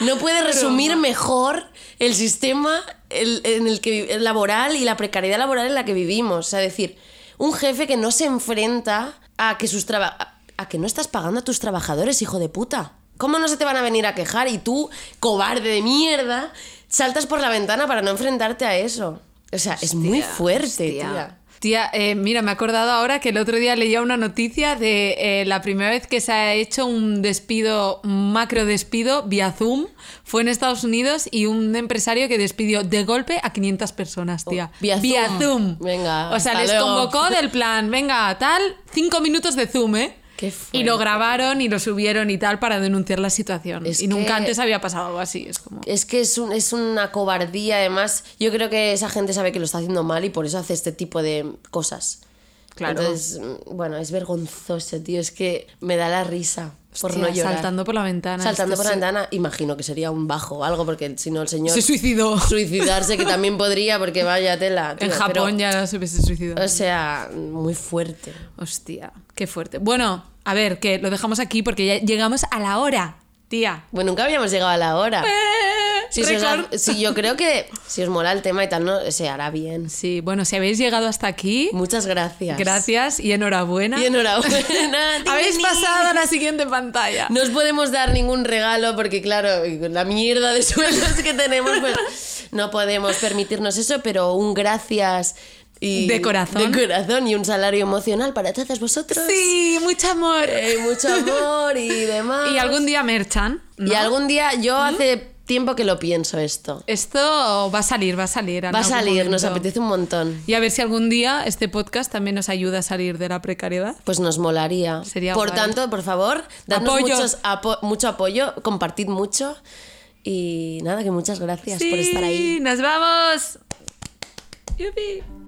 no puede resumir mejor el sistema el- en el que el laboral y la precariedad laboral en la que vivimos. O sea, decir, un jefe que no se enfrenta a que sus traba- a que no estás pagando a tus trabajadores, hijo de puta. ¿Cómo no se te van a venir a quejar y tú, cobarde de mierda, saltas por la ventana para no enfrentarte a eso? O sea, es muy fuerte, tía. Tía, eh, mira, me he acordado ahora que el otro día leía una noticia de eh, la primera vez que se ha hecho un despido, un macro despido vía Zoom, fue en Estados Unidos y un empresario que despidió de golpe a 500 personas, tía. Oh, vía Zoom. Zoom. Venga, O sea, les luego. convocó del plan, venga, tal, cinco minutos de Zoom, ¿eh? Y lo grabaron y lo subieron y tal para denunciar la situación. Es y nunca antes había pasado algo así. Es como... Es que es, un- es una cobardía, además. Yo creo que esa gente sabe que lo está haciendo mal y por eso hace este tipo de cosas. Claro. Entonces, mm, bueno, es vergonzoso, tío. Es que me da la risa por Hostia, no llorar. Saltando por la ventana. Saltando por la ventana, imagino que sería un bajo o algo, porque si no el señor... Se suicidó. Suicidarse, que también podría, porque vaya tela. tío, En pero, Japón ya se hubiese suicidado. O sea, muy fuerte. Hostia, qué fuerte. Bueno, a ver, que lo dejamos aquí porque ya llegamos a la hora, tía. Bueno, nunca habíamos llegado a la hora. Si, ha- récord. si yo creo que si os mola el tema y tal, no se hará bien. Sí, bueno, si habéis llegado hasta aquí, Muchas gracias. gracias y enhorabuena. Y enhorabuena. habéis pasado a la siguiente pantalla. No os podemos dar ningún regalo porque, claro, con la mierda de sueldos que tenemos, pues no podemos permitirnos eso, pero un gracias y De corazón. de corazón y un salario emocional para todos vosotros. Sí, mucho amor. Eh, mucho amor y demás. y algún día merchan. ¿no? Y algún día, yo hace tiempo que lo pienso esto. Esto va a salir, va a salir. Va a salir, nos momento. apetece un montón. Y a ver si algún día este podcast también nos ayuda a salir de la precariedad. Pues nos molaría. Sería por guay. tanto, por favor, dadnos Apoyo. muchos apo- mucho apoyo, compartid mucho. Y nada, que muchas gracias por estar ahí. Sí, nos vamos. Yupi.